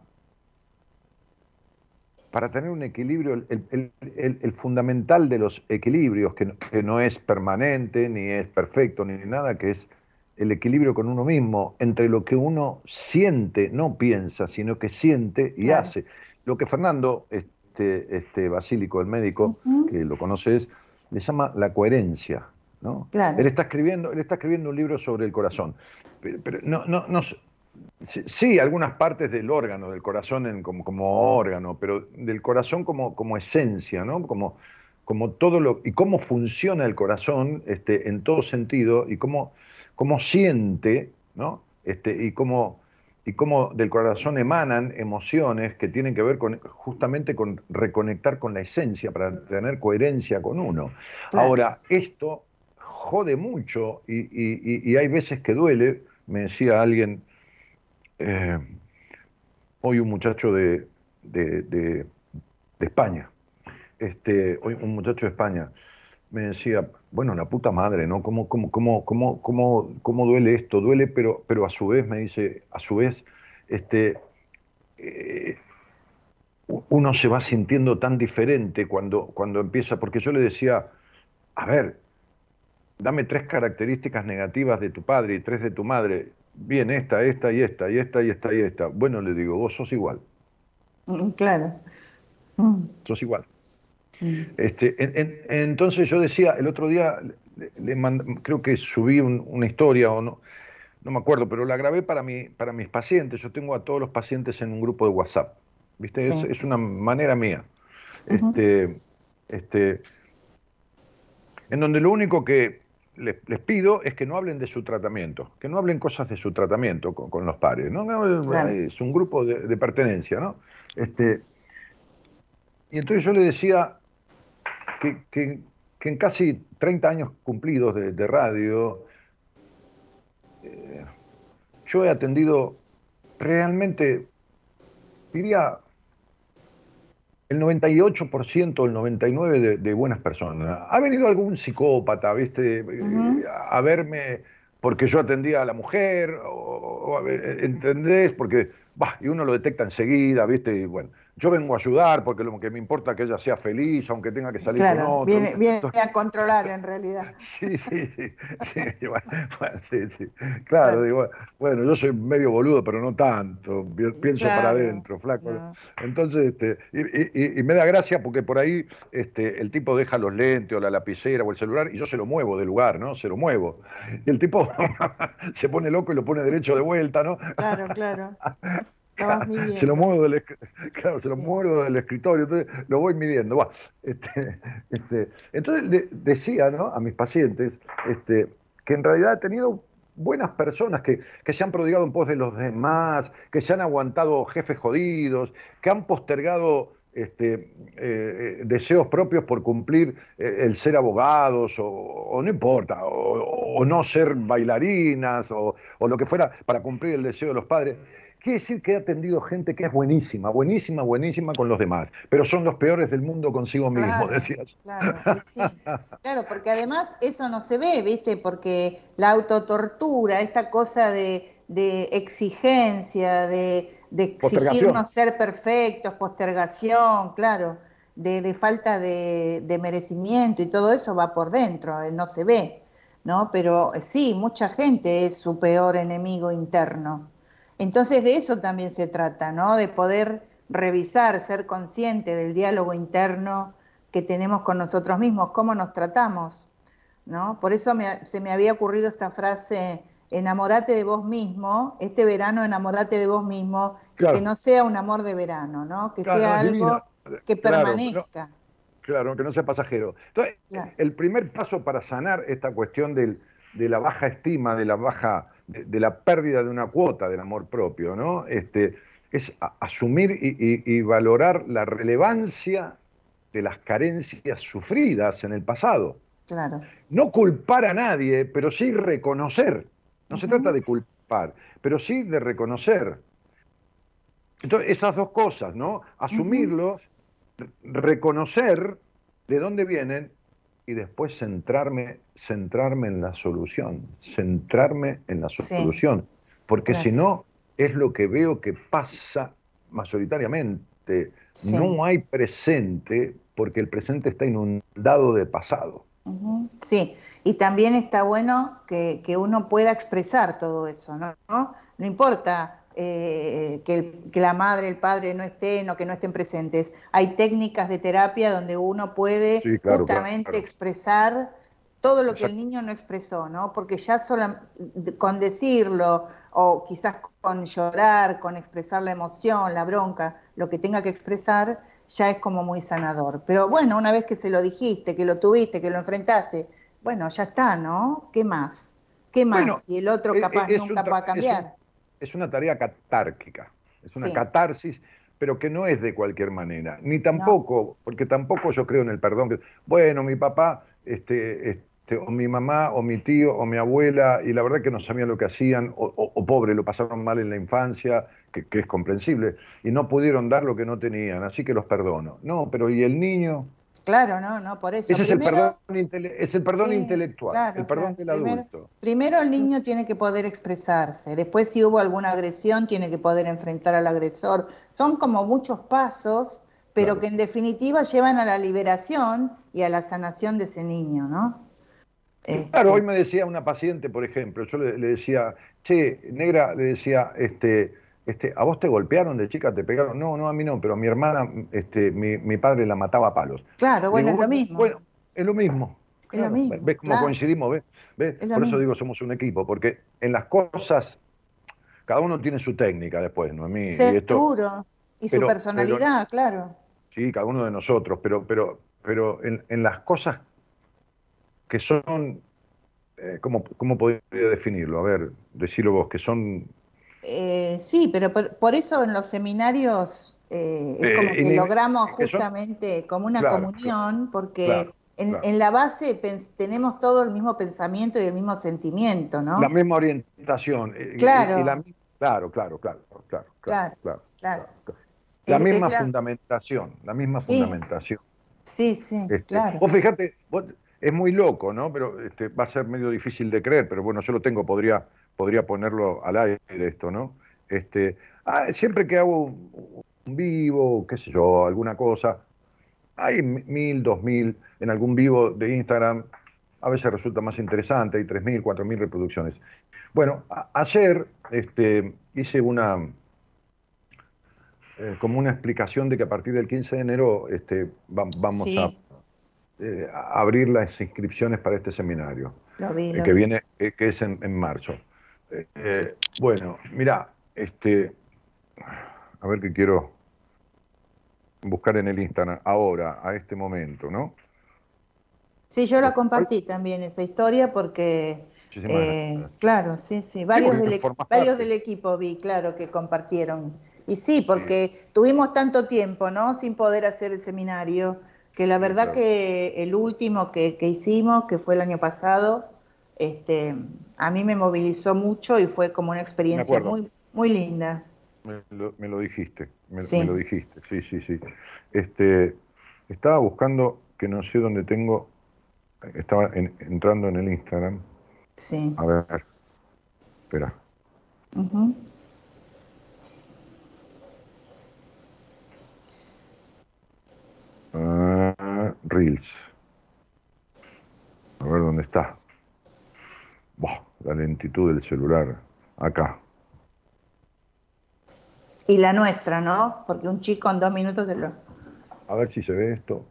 para tener un equilibrio, el, fundamental de los equilibrios, que no, es permanente, ni es perfecto, ni nada, que es el equilibrio con uno mismo, entre lo que uno siente, no piensa, sino que siente y hace. Lo que Fernando, este, este Basílico, el médico, que lo conoces, le llama la coherencia. Él, está escribiendo, él está escribiendo un libro sobre el corazón. Pero, no, no, no, sí, algunas partes del órgano, del corazón como, como órgano, pero del corazón como, como esencia, ¿no? Como, como todo lo, y cómo funciona el corazón este, en todo sentido, y cómo, cómo siente, ¿no? Este, y cómo y cómo del corazón emanan emociones que tienen que ver con, justamente con reconectar con la esencia para tener coherencia con uno. Ahora, esto jode mucho y, hay veces que duele. Me decía alguien, eh, hoy un muchacho de, de, España, este, hoy un muchacho de España, me decía, bueno, la puta madre, ¿no? ¿Cómo, cómo, cómo, cómo, cómo, cómo duele esto? Duele, pero, pero a su vez, me dice, a su vez, este, eh, uno se va sintiendo tan diferente cuando, cuando empieza, porque yo le decía, a ver, dame tres características negativas de tu padre y tres de tu madre. Bien, esta, esta y esta, y esta y esta y esta. Bueno, le digo, vos sos igual. Mm, claro. Mm. Sos igual. Mm. Este, entonces yo decía, el otro día, le, creo que subí una historia o no, no me acuerdo, pero la grabé para, mi, para mis pacientes. Yo tengo a todos los pacientes en un grupo de WhatsApp. ¿Viste? Es, una manera mía. este, este, en donde lo único que les, pido es que no hablen de su tratamiento, que no hablen cosas de su tratamiento con, los pares, ¿no? Es un grupo de, pertenencia, ¿no? Este, y entonces yo le decía que, en casi 30 años cumplidos de, radio, eh, yo he atendido realmente, diría, el 98% el 99% de, buenas personas. Ha venido algún psicópata, ¿viste? A verme porque yo atendía a la mujer, o, ¿entendés? Porque, bah, y uno lo detecta enseguida, ¿viste? Y bueno, yo vengo a ayudar porque lo que me importa es que ella sea feliz, aunque tenga que salir con otro. Viene, viene a controlar en realidad. Sí, sí, sí. sí, sí, Claro, digo, bueno, yo soy medio boludo, pero no tanto. Pienso para adentro, flaco. Entonces, este, y, me da gracia porque por ahí este, el tipo deja los lentes o la lapicera o el celular y yo se lo muevo del lugar, ¿no? Se lo muevo. Y el tipo se pone loco y lo pone derecho de vuelta, ¿no? Claro, claro. se lo muevo del, claro, se lo muevo del escritorio, entonces lo voy midiendo. Este, este, entonces decía ¿no? a mis pacientes este, que en realidad he tenido buenas personas que, se han prodigado en pos de los demás, que se han aguantado jefes jodidos, que han postergado este, eh, eh, deseos propios por cumplir eh, el ser abogados o, no importa, o, no ser bailarinas o, o, lo que fuera para cumplir el deseo de los padres. Quiere decir que he atendido gente que es buenísima, buenísima, buenísima con los demás, pero son los peores del mundo consigo mismo, decías. Claro, sí. claro, porque además eso no se ve, ¿viste? Porque la autotortura, esta cosa de, exigencia, de, exigirnos ser perfectos, postergación, claro, de, falta de, merecimiento y todo eso va por dentro, eh, no se ve, ¿no? Pero eh, sí, mucha gente es su peor enemigo interno. Entonces de eso también se trata, ¿no? De poder revisar, ser consciente del diálogo interno que tenemos con nosotros mismos, cómo nos tratamos, ¿no? Por eso se me había ocurrido esta frase, enamorate de vos mismo, este verano enamorate de vos mismo, que no sea un amor de verano, ¿no? Que sea algo que permanezca. claro, que no sea pasajero. Entonces, el primer paso para sanar esta cuestión de la baja estima, de la baja de, la pérdida de una cuota del amor propio, ¿no? Este, es asumir y, valorar la relevancia de las carencias sufridas en el pasado. Claro. No culpar a nadie, pero sí reconocer. No se trata de culpar, pero sí de reconocer. Entonces, esas dos cosas, ¿no? Asumirlos, reconocer de dónde vienen y después centrarme, centrarme en la solución, centrarme en la solución, porque si no es lo que veo que pasa mayoritariamente. No hay presente porque el presente está inundado de pasado. Sí, y también está bueno que, que, uno pueda expresar todo eso, ¿no? No importa eh, que, la madre, el padre no estén o que no estén presentes. Hay técnicas de terapia donde uno puede justamente expresar todo lo que el niño no expresó, ¿no? Porque ya solo con decirlo o quizás con llorar, con expresar la emoción, la bronca, lo que tenga que expresar, ya es como muy sanador. Pero bueno, una vez que se lo dijiste, que lo tuviste, que lo enfrentaste, bueno, ya está, ¿no? ¿Qué más? ¿Qué más si el otro capaz nunca va a cambiar? Es una tarea catárquica, es una catarsis, pero que no es de cualquier manera, ni tampoco, porque tampoco yo creo en el perdón, que, bueno, mi papá, este, este, o mi mamá, o mi tío, o mi abuela, y la verdad que no sabían lo que hacían, o, pobre, lo pasaron mal en la infancia, que, que, es comprensible, y no pudieron dar lo que no tenían, así que los perdono. No, pero ¿y el niño? Claro, no, no, por eso. Ese es, el perdón es el perdón intelectual, el perdón del adulto. Primero el niño tiene que poder expresarse, después si hubo alguna agresión tiene que poder enfrentar al agresor. Son como muchos pasos, pero que en definitiva llevan a la liberación y a la sanación de ese niño, ¿no? Claro, hoy este me decía una paciente, por ejemplo, yo le, le decía, che, negra, le decía, este, este, ¿a vos te golpearon de chica, te pegaron? No, no, a mí no, pero a mi hermana, este, mi, padre la mataba a palos. Claro, bueno, es lo mismo. Bueno, es lo mismo. Es lo mismo. ¿Ves cómo coincidimos? ¿Ves? Por eso digo, somos un equipo, porque en las cosas, cada uno tiene su técnica después, ¿no? A mí, Seguro. Y, su personalidad, claro. Sí, cada uno de nosotros, pero, pero, pero en, las cosas que son, eh, ¿cómo, ¿cómo podría definirlo? A ver, decirlo vos, que son eh, sí, pero por, eso en los seminarios eh, es como que logramos justamente como una comunión, porque en, la base tenemos todo el mismo pensamiento y el mismo sentimiento, ¿no? La misma orientación. Eh, claro. claro, claro, claro, claro, claro, La misma fundamentación, la misma fundamentación. Sí, sí, este, claro. Vos fíjate, es muy loco, ¿no? Pero este, va a ser medio difícil de creer, pero bueno, yo lo tengo, podría podría ponerlo al aire esto, ¿no? Este, ah, siempre que hago vivo, qué sé yo, alguna cosa. Hay mil, dos mil, en algún vivo de Instagram, a veces resulta más interesante, hay tres mil, cuatro mil reproducciones. Bueno, ayer este, hice una, eh, como una explicación de que a partir del 15 de enero este, vamos eh, a, abrir las inscripciones para este seminario, eh, que viene, que es en, en marzo. Bueno, mira, este, a ver qué quiero buscar en el Instagram ahora, a este momento, ¿no? Sí, yo la compartí también esa historia porque, eh, claro, sí, sí, varios, del, varios del equipo vi, claro, que compartieron. Y sí, porque tuvimos tanto tiempo, ¿no? Sin poder hacer el seminario, que la verdad que el último que, que, hicimos, que fue el año pasado, este, a mí me movilizó mucho y fue como una experiencia muy, muy linda. Me lo, dijiste, me, lo dijiste, sí, sí, sí. Este, estaba buscando, que no sé dónde tengo, estaba entrando en el Instagram. Sí. A ver, espera. Ah, Reels. A ver dónde está. La lentitud del celular. Acá. Y la nuestra, ¿no? Porque un chico en dos minutos de lo... A ver si se ve esto.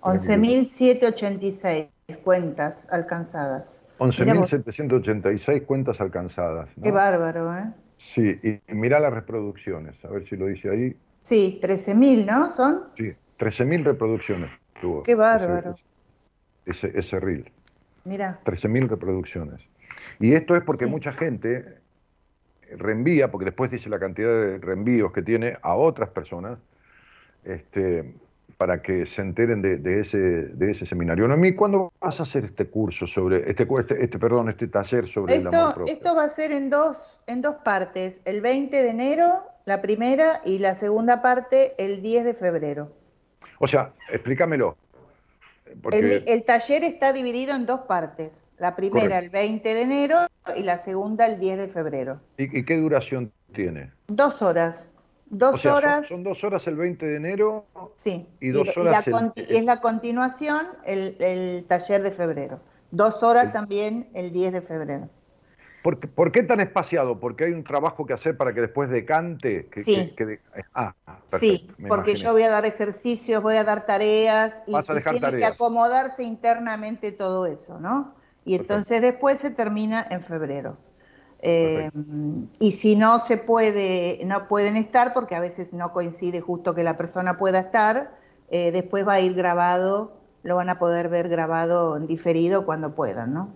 11.786 cuentas alcanzadas. 11.786 cuentas alcanzadas. Qué bárbaro, ¿eh? Sí, y mira las reproducciones, a ver si lo dice ahí. Sí, 13.000, ¿no? ¿Son? Sí, 13.000 reproducciones tuvo. Qué bárbaro. Ese, ese, reel. Mira. 13.000 reproducciones. Y esto es porque mucha gente reenvía, porque después dice la cantidad de reenvíos que tiene a otras personas, este, para que se enteren de, ese, de ese seminario. Noemí, ¿cuándo vas a hacer este curso sobre, este, este, este perdón, este taller sobre esto, el amor propio? Esto va a ser en dos, en dos partes, el 20 de enero, la primera, y la segunda parte el 10 de febrero. O sea, explícamelo. El, taller está dividido en dos partes. La primera el 20 de enero y la segunda el 10 de febrero. ¿Y, qué duración tiene? Dos horas. Dos horas. Son, dos horas el 20 de enero. Sí. Y dos horas. es la continuación el, taller de febrero. Dos horas también el 10 de febrero. ¿Por, qué tan espaciado? Porque hay un trabajo que hacer para que después decante. Que, sí. ah, sí, porque yo voy a dar ejercicios, voy a dar tareas y, tiene que acomodarse internamente todo eso, ¿no? Y entonces después se termina en febrero. Eh, y si no se puede, no pueden estar, porque a veces no coincide justo que la persona pueda estar, eh, después va a ir grabado, lo van a poder ver grabado en diferido cuando puedan, ¿no?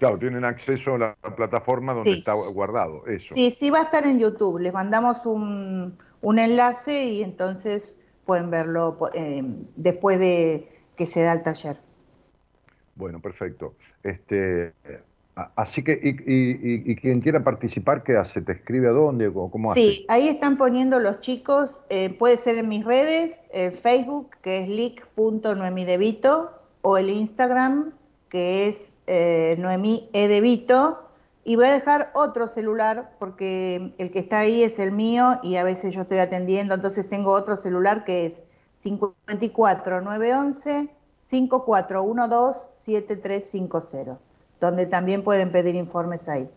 Claro, tienen acceso a la plataforma donde está guardado, eso. Sí, sí va a estar en YouTube. Les mandamos un, enlace y entonces pueden verlo eh, después de que se da el taller. Bueno, perfecto. Este, así que, y, quien quiera participar, ¿qué hace? ¿Te escribe a dónde? ¿Cómo hace? Sí, ahí están poniendo los chicos, eh, puede ser en mis redes, Facebook, que es leak.noemidevito, o el Instagram, que es eh, Noemí Edevito, y voy a dejar otro celular porque el que está ahí es el mío y a veces yo estoy atendiendo, entonces tengo otro celular que es 54911 5412 7350, donde también pueden pedir informes ahí.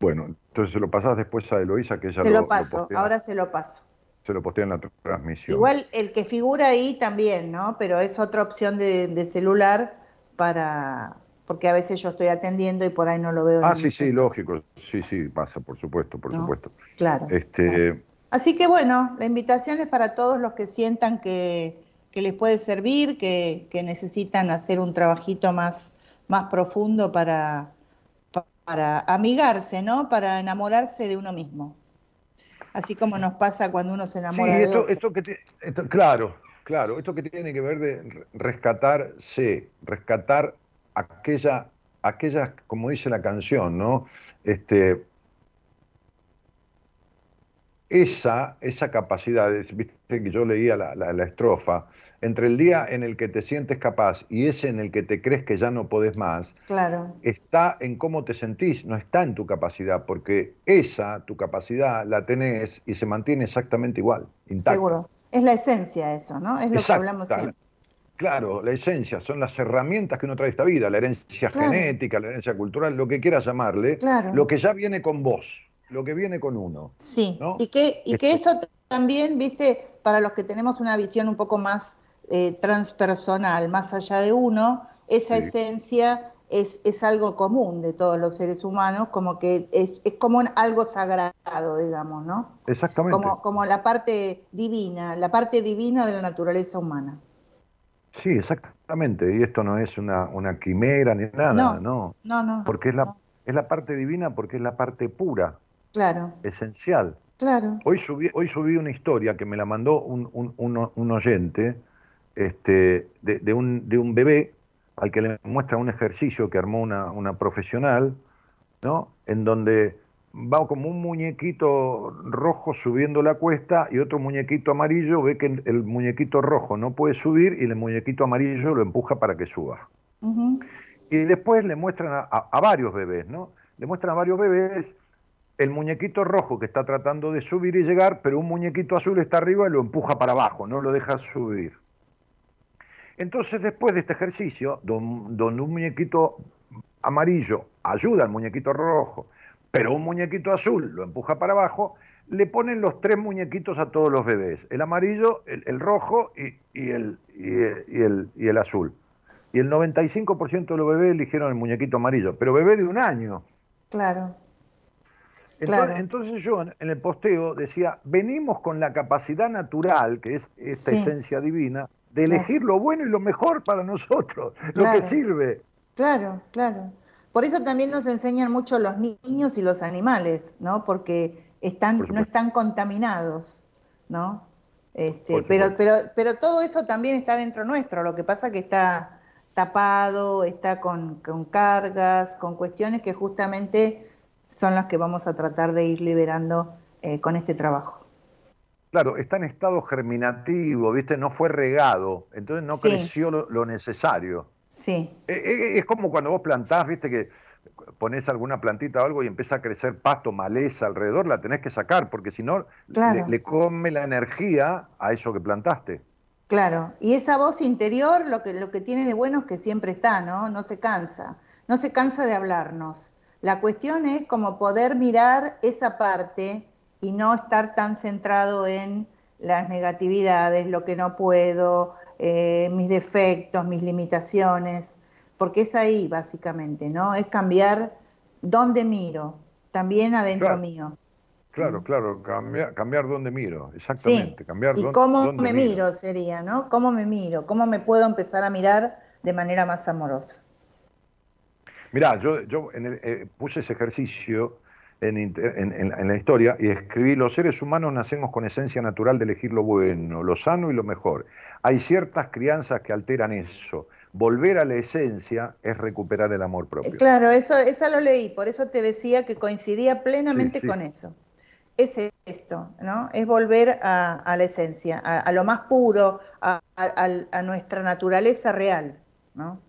Bueno, entonces se lo pasas después a Eloisa, que ella se lo, paso, ahora se lo paso. Se lo postea en la transmisión. Igual el que figura ahí también, ¿no? Pero es otra opción de celular para, porque a veces yo estoy atendiendo y por ahí no lo veo. Ah, sí, sí, lógico, sí, sí, pasa, por supuesto, por supuesto. Claro, este... Así que bueno, la invitación es para todos los que sientan que, les puede servir, que, necesitan hacer un trabajito más, más profundo para, para amigarse, ¿no? Para enamorarse de uno mismo. Así como nos pasa cuando uno se enamora de esto, Esto que claro, claro, esto que tiene que ver de rescatarse, rescatar aquella, aquella, como dice la canción, ¿no? Este, esa, esa capacidad, viste que yo leía la, la, estrofa, entre el día en el que te sientes capaz y ese en el que te crees que ya no podés más, claro. está en cómo te sentís, no está en tu capacidad, porque esa, tu capacidad, la tenés y se mantiene exactamente igual, intacta. Seguro. Es la esencia eso, ¿no? Es lo que hablamos siempre. Claro, la esencia, son las herramientas que uno trae esta vida, la herencia genética, la herencia cultural, lo que quieras llamarle, lo que ya viene con vos lo que viene con uno. Sí, y, que, y que eso también, viste, para los que tenemos una visión un poco más eh, transpersonal, más allá de uno, esa esencia es, es, algo común de todos los seres humanos, como que es, es como algo sagrado, digamos, ¿no? Exactamente. Como, como la parte divina, la parte divina de la naturaleza humana. Sí, exactamente. Y esto no es una, una quimera ni nada, no. No, no. no porque es la, es la parte divina, porque es la parte pura claro. esencial. Claro. Hoy subí, hoy subí una historia que me la mandó un, un, un, oyente este, de, de, un, de un bebé al que le muestra un ejercicio que armó una, una profesional, ¿no? En donde va como un muñequito rojo subiendo la cuesta y otro muñequito amarillo ve que el, muñequito rojo no puede subir y el muñequito amarillo lo empuja para que suba. Y después le muestran a, a, varios bebés, ¿no? Le muestran a varios bebés el muñequito rojo que está tratando de subir y llegar, pero un muñequito azul está arriba y lo empuja para abajo, no lo deja subir. Entonces, después de este ejercicio, donde un muñequito amarillo ayuda al muñequito rojo, pero un muñequito azul lo empuja para abajo, le ponen los tres muñequitos a todos los bebés, el amarillo, el, rojo y, el, y, el, y el azul. Y el 95% de los bebés eligieron el muñequito amarillo, pero bebé de un año. Claro. Entonces, yo en el posteo decía, venimos con la capacidad natural, que es esta esencia divina, de elegir lo bueno y lo mejor para nosotros, lo que sirve. Claro, claro. Por eso también nos enseñan mucho los niños y los animales, ¿no? Porque están, no están contaminados, ¿no? Este, pero, pero, pero todo eso también está dentro nuestro, lo que pasa que está tapado, está con, con cargas, con cuestiones que justamente son las que vamos a tratar de ir liberando eh, con este trabajo. Claro, está en estado germinativo, ¿viste? No fue regado, entonces no creció lo, necesario. Sí. Eh, eh, es como cuando vos plantás, ¿viste? Que pones alguna plantita o algo y empieza a crecer pasto, maleza alrededor, la tenés que sacar, porque si no, le, come la energía a eso que plantaste. Claro, y esa voz interior lo que, lo que tiene de bueno es que siempre está, ¿no? No se cansa, no se cansa de hablarnos. La cuestión es como poder mirar esa parte y no estar tan centrado en las negatividades, lo que no puedo, eh, mis defectos, mis limitaciones, porque es ahí básicamente, ¿no? Es cambiar dónde miro, también adentro mío. Claro, claro, cambiar, cambiar dónde miro, exactamente. Cambiar y cómo me miro sería, ¿no? ¿Cómo me miro? ¿Cómo me puedo empezar a mirar de manera más amorosa? Mirá, yo, yo eh, puse ese ejercicio en, la historia y escribí, los seres humanos nacemos con esencia natural de elegir lo bueno, lo sano y lo mejor. Hay ciertas crianzas que alteran eso. Volver a la esencia es recuperar el amor propio. Claro, eso, eso lo leí, por eso te decía que coincidía plenamente con eso. Es esto, ¿no? Es volver a, la esencia, a, lo más puro, a, a nuestra naturaleza real, ¿no?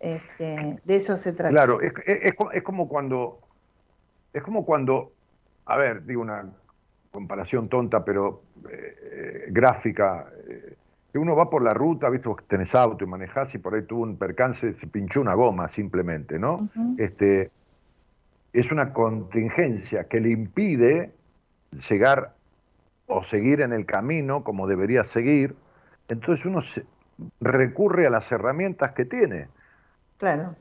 Este, de eso se trata. Claro, es, como cuando, es como cuando, a ver, digo una comparación tonta, pero eh, eh, gráfica, eh, que uno va por la ruta, viste, vos tenés auto y manejás y por ahí tuvo un percance, se pinchó una goma simplemente, ¿no? este, es una contingencia que le impide llegar o seguir en el camino como debería seguir, entonces uno recurre a las herramientas que tiene. Claro.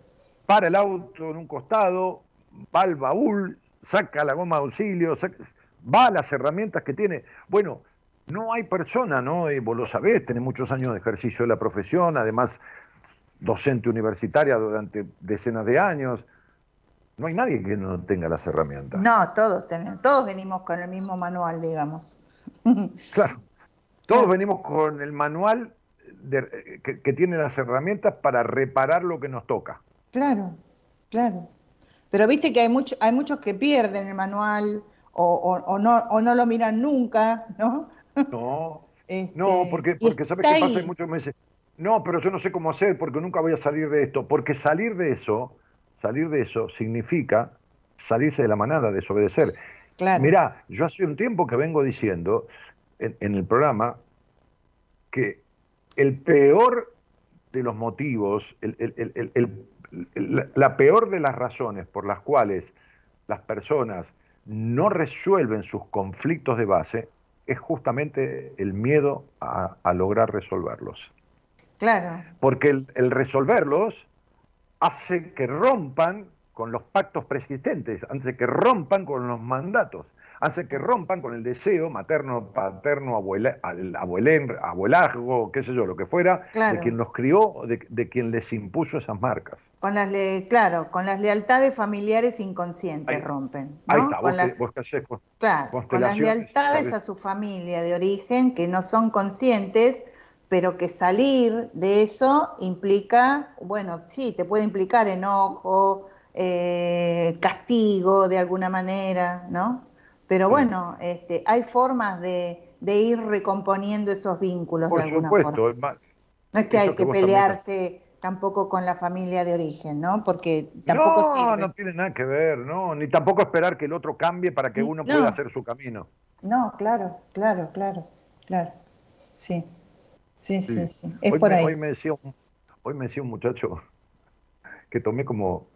Para el auto en un costado, va al baúl, saca la goma de auxilio, va a las herramientas que tiene. Bueno, no hay persona, ¿no? Y vos lo sabés, tenés muchos años de ejercicio de la profesión, además docente universitaria durante decenas de años. No hay nadie que no tenga las herramientas. No, todos tenemos, todos venimos con el mismo manual, digamos. Claro, todos venimos con el manual que, tiene las herramientas para reparar lo que nos toca. Claro, claro. Pero viste que hay, mucho, hay muchos que pierden el manual o, no, o no lo miran nunca, ¿no? No, no, este, porque, porque ¿sabes qué pasa? Hay muchos meses. No, pero yo no sé cómo hacer porque nunca voy a salir de esto. Porque salir de eso, salir de eso significa salirse de la manada, desobedecer. Claro. Mirá, yo hace un tiempo que vengo diciendo en, el programa que el peor de los motivos, la peor de las razones por las cuales las personas no resuelven sus conflictos de base es justamente el miedo a, lograr resolverlos. Claro. Porque el, resolverlos hace que rompan con los pactos preexistentes, hace que rompan con los mandatos, hace que rompan con el deseo materno, paterno, abuela, abuelazgo, qué sé yo, lo que fuera, de quien los crió, de, de quien les impuso esas marcas. Con las claro, con las lealtades familiares inconscientes rompen. Ahí está, con vos, claro, con las lealtades a su familia de origen que no son conscientes, pero que salir de eso implica, bueno, sí, te puede implicar enojo, eh, castigo de alguna manera, ¿no? Pero bueno, este, hay formas de, ir recomponiendo esos vínculos de alguna forma. No es que hay que pelearse tampoco con la familia de origen, ¿no? Porque tampoco no, no tiene nada que ver, no, ni tampoco esperar que el otro cambie para que uno pueda hacer su camino. No, claro, claro, claro, claro. Sí, sí, sí, sí. Es hoy por me, ahí. Hoy me, decía un, hoy me decía un muchacho que tomé como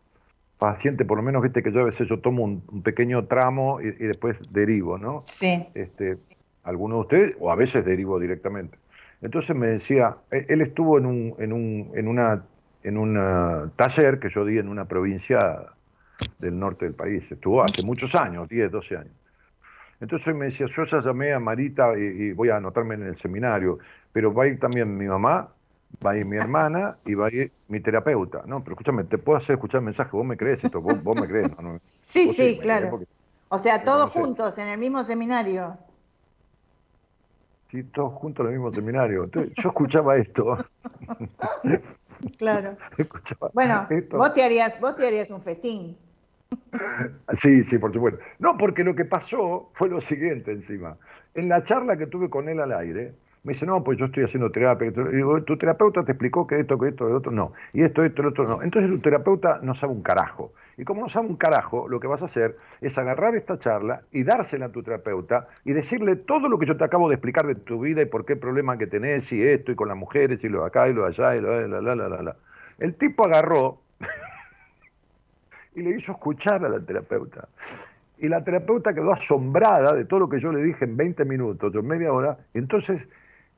paciente, por lo menos viste que yo a veces yo tomo un, pequeño tramo y, y, después derivo, ¿no? Sí. Este, algunos de ustedes, o a veces derivo directamente. Entonces me decía, e, él estuvo en un, en un, en una, en un taller que yo di en una provincia del norte del país. Estuvo hace muchos años, 10, 12 años. Entonces me decía, yo ya llamé a Marita y, voy a anotarme en el seminario, pero va a ir también mi mamá, va a ir mi hermana y va a ir mi terapeuta. No, pero escúchame, te puedo hacer escuchar el mensaje, vos me crees esto, vos, me crees. ¿no? sí, sí, claro. o sea, todos juntos en el mismo seminario. Sí, todos juntos en el mismo seminario. yo escuchaba esto. Claro. bueno, vos te harías, vos te harías un festín. Sí, sí, por supuesto. No, porque lo que pasó fue lo siguiente encima. En la charla que tuve con él al aire, me dice, no, pues yo estoy haciendo terapia. Y digo, ¿tu terapeuta te explicó que esto, que esto, que otro? No. Y esto, esto, lo otro, no. Entonces tu terapeuta no sabe un carajo. Y como no sabe un carajo, lo que vas a hacer es agarrar esta charla y dársela a tu terapeuta y decirle todo lo que yo te acabo de explicar de tu vida y por qué problema que tenés y esto y con las mujeres y lo de acá y lo de allá y lo de la, la, la, la, la. El tipo agarró y le hizo escuchar a la terapeuta. Y la terapeuta quedó asombrada de todo lo que yo le dije en 20 minutos en media hora. Entonces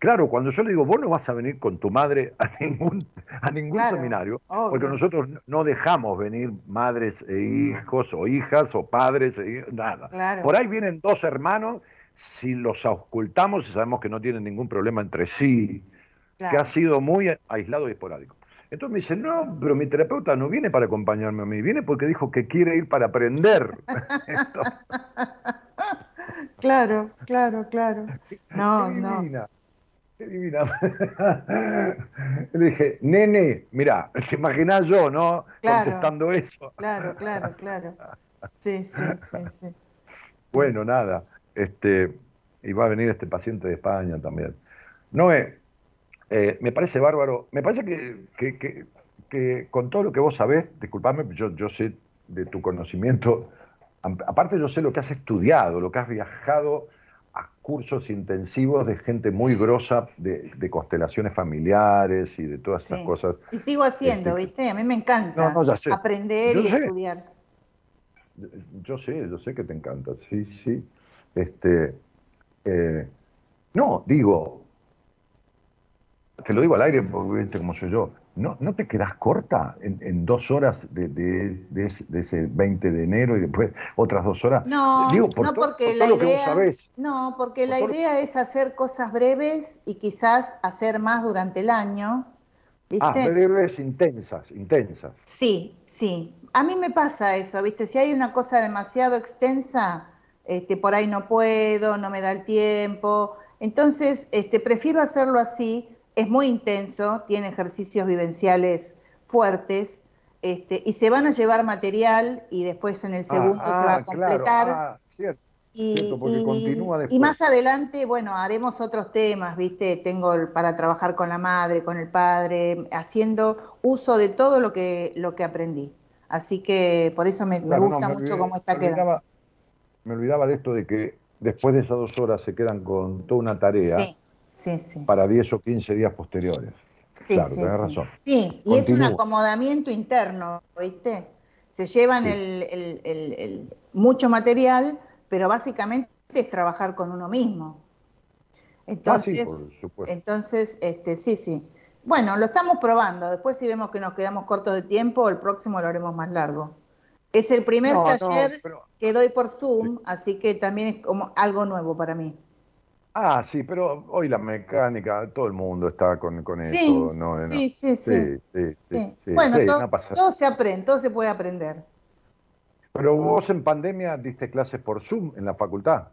Claro, cuando yo le digo, vos no vas a venir con tu madre a ningún, a ningún seminario, porque nosotros no dejamos venir madres e hijos o hijas o padres, e nada. Por ahí vienen dos hermanos, si los ocultamos y sabemos que no tienen ningún problema entre sí, que ha sido muy aislado y esporádico. Entonces me dice, no, pero mi terapeuta no viene para acompañarme a mí, viene porque dijo que quiere ir para aprender. claro, claro, claro. No, no divina. Le dije, nene, mira, te imaginas yo, ¿no? Contestando eso. Claro, claro, claro. Sí, sí, sí, sí. Bueno, nada. Este, y va a venir este paciente de España también. Noé, eh, me parece bárbaro. Me parece que, que, con todo lo que vos sabés, disculpame, yo, yo sé de tu conocimiento. Aparte, yo sé lo que has estudiado, lo que has viajado cursos intensivos de gente muy grosa de, constelaciones familiares y de todas esas cosas. Y sigo haciendo, este, ¿viste? A mí me encanta aprender y estudiar. Yo sé, yo sé que te encanta, sí, sí. Este, eh, no, digo, te lo digo al aire, porque como soy yo, ¿no, ¿no te quedas corta en, dos horas de, ese 20 de enero y después otras dos horas? No, no porque la idea, No, porque la idea es hacer cosas breves y quizás hacer más durante el año. Ah, breves intensas, intensas. Sí, sí. A mí me pasa eso, ¿viste? Si hay una cosa demasiado extensa, este, por ahí no puedo, no me da el tiempo. Entonces, este, prefiero hacerlo así es muy intenso, tiene ejercicios vivenciales fuertes, este, y se van a llevar material y después en el segundo se va a ah, completar. Ah, Y, y, más adelante, bueno, haremos otros temas, ¿viste? Tengo para trabajar con la madre, con el padre, haciendo uso de todo lo que, lo que aprendí. Así que por eso me, gusta mucho cómo está quedando. Me olvidaba de esto de que después de esas dos horas se quedan con toda una tarea para 10 o 15 días posteriores. Sí, claro, tenés razón. Sí, y es un acomodamiento interno, ¿viste? Se llevan el, mucho material pero básicamente es trabajar con uno mismo. Entonces, ah, sí, entonces este, sí, sí. Bueno, lo estamos probando. Después si vemos que nos quedamos cortos de tiempo, el próximo lo haremos más largo. Es el primer taller que doy por Zoom, así que también es como algo nuevo para mí. Ah, sí, pero hoy la mecánica, todo el mundo está con, con eso. ¿no? Sí, sí, sí, sí, Bueno, todo se aprende, todo se puede aprender. Pero vos en pandemia diste clases por Zoom en la facultad.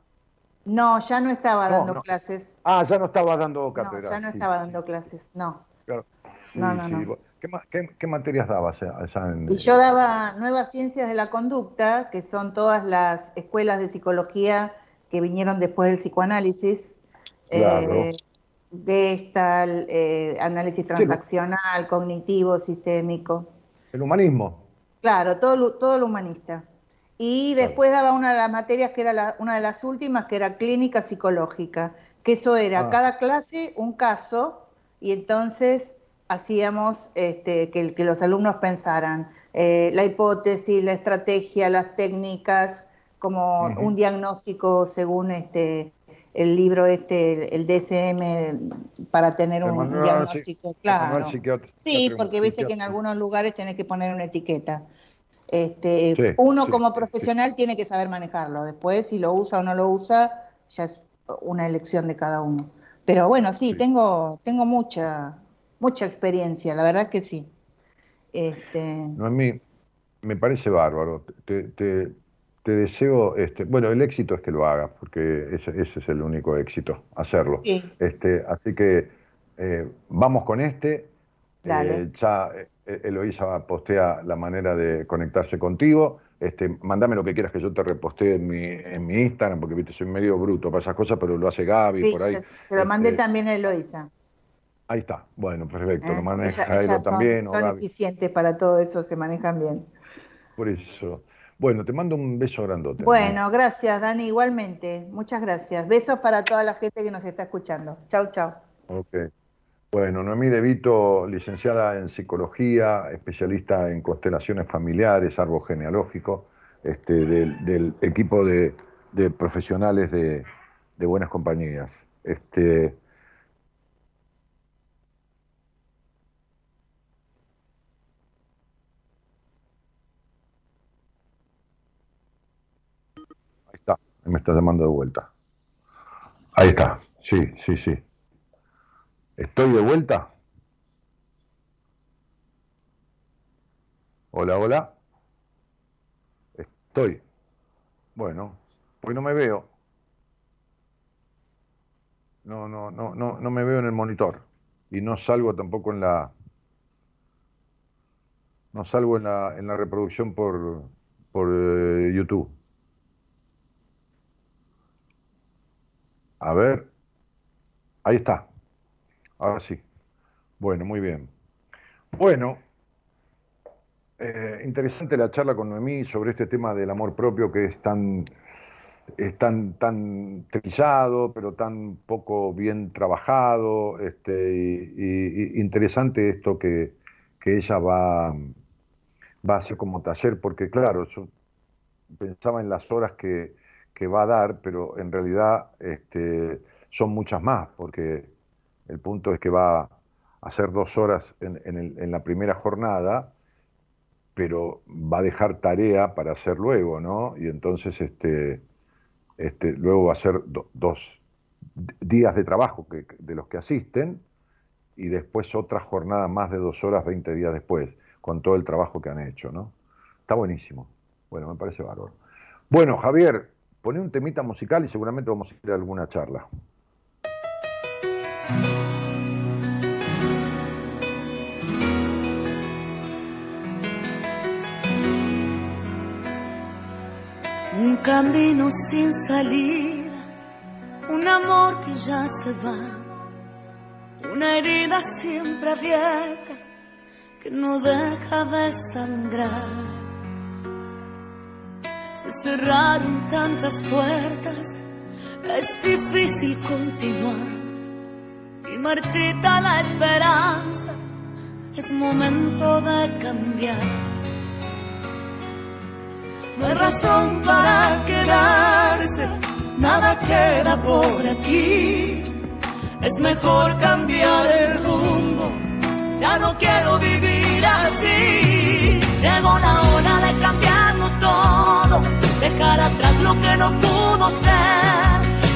No, ya no estaba dando clases. Ah, ya no estaba dando cátedra. No, ya no estaba dando clases, no. Claro. no, no, no. ¿Qué, materias dabas Y yo daba nuevas ciencias de la conducta, que son todas las escuelas de psicología que vinieron después del psicoanálisis. Claro. Eh, Gestal, eh, análisis transaccional, cognitivo, sistémico. El humanismo. Claro, todo, todo lo humanista. Y después daba una de las materias que era una de las últimas, que era clínica psicológica, que eso era ah. cada clase un caso y entonces hacíamos este, que, los alumnos pensaran eh, la hipótesis, la estrategia, las técnicas, como un diagnóstico según este el libro este, el DSM, para tener un diagnóstico, claro. Sí, porque viste que en algunos lugares tenés que poner una etiqueta. Este, uno como profesional tiene que saber manejarlo. Después, si lo usa o no lo usa, ya es una elección de cada uno. Pero bueno, sí, tengo, tengo mucha, mucha experiencia, la verdad que sí. Este... No, a mí me parece bárbaro. Te, te, te deseo, este, bueno, el éxito es que lo hagas, porque ese, ese es el único éxito, hacerlo. Este, así que eh, vamos con este. Eh, ya eh, Eloisa postea la manera de conectarse contigo. Este, mandame lo que quieras que yo te repostee en mi, en mi Instagram, porque viste, soy medio bruto para esas cosas, pero lo hace Gaby por ahí. Se lo mandé este, también a Eloisa. Ahí está, bueno, perfecto. Lo maneja también. Son eficientes para todo eso, se manejan bien. Por eso. Bueno, te mando un beso grandote. Bueno, gracias, Dani, igualmente. Muchas gracias. Besos para toda la gente que nos está escuchando. Chau, chau. Ok. Bueno, Noemí De Vito, licenciada en psicología, especialista en constelaciones familiares, árbol genealógico, este, del, equipo de, profesionales de, de, buenas compañías. Este, me está llamando de vuelta. Ahí está, sí, sí, sí. ¿Estoy de vuelta? Hola, hola. Estoy. Bueno, pues no me veo. No, no, no, no, no me veo en el monitor. Y no salgo tampoco en la. No salgo en la, en la reproducción por, por eh, YouTube. A ver, ahí está. Ahora sí. Bueno, muy bien. Bueno, eh, interesante la charla con Noemí sobre este tema del amor propio que es tan, es tan, tan trillado, pero tan poco bien trabajado. Este, y, interesante esto que, ella va, va a hacer como taller, porque claro, yo pensaba en las horas que, que va a dar, pero en realidad este, son muchas más, porque el punto es que va a hacer dos horas en, la primera jornada, pero va a dejar tarea para hacer luego, ¿no? Y entonces este, este, luego va a ser dos días de trabajo de los que asisten y después otra jornada más de dos horas 20 días después, con todo el trabajo que han hecho, ¿no? Está buenísimo. Bueno, me parece bárbaro. Bueno, Javier, Poné un temita musical y seguramente vamos a ir a alguna charla. Un camino sin salida, un amor que ya se va, una herida siempre abierta que no deja de sangrar. Cerraron tantas puertas, es difícil continuar y marchita la esperanza, es momento de cambiar. No hay razón para quedarse, nada queda por aquí. Es mejor cambiar el rumbo, ya no quiero vivir así. Llegó la hora de cambiarlo todo, dejar atrás lo que no pudo ser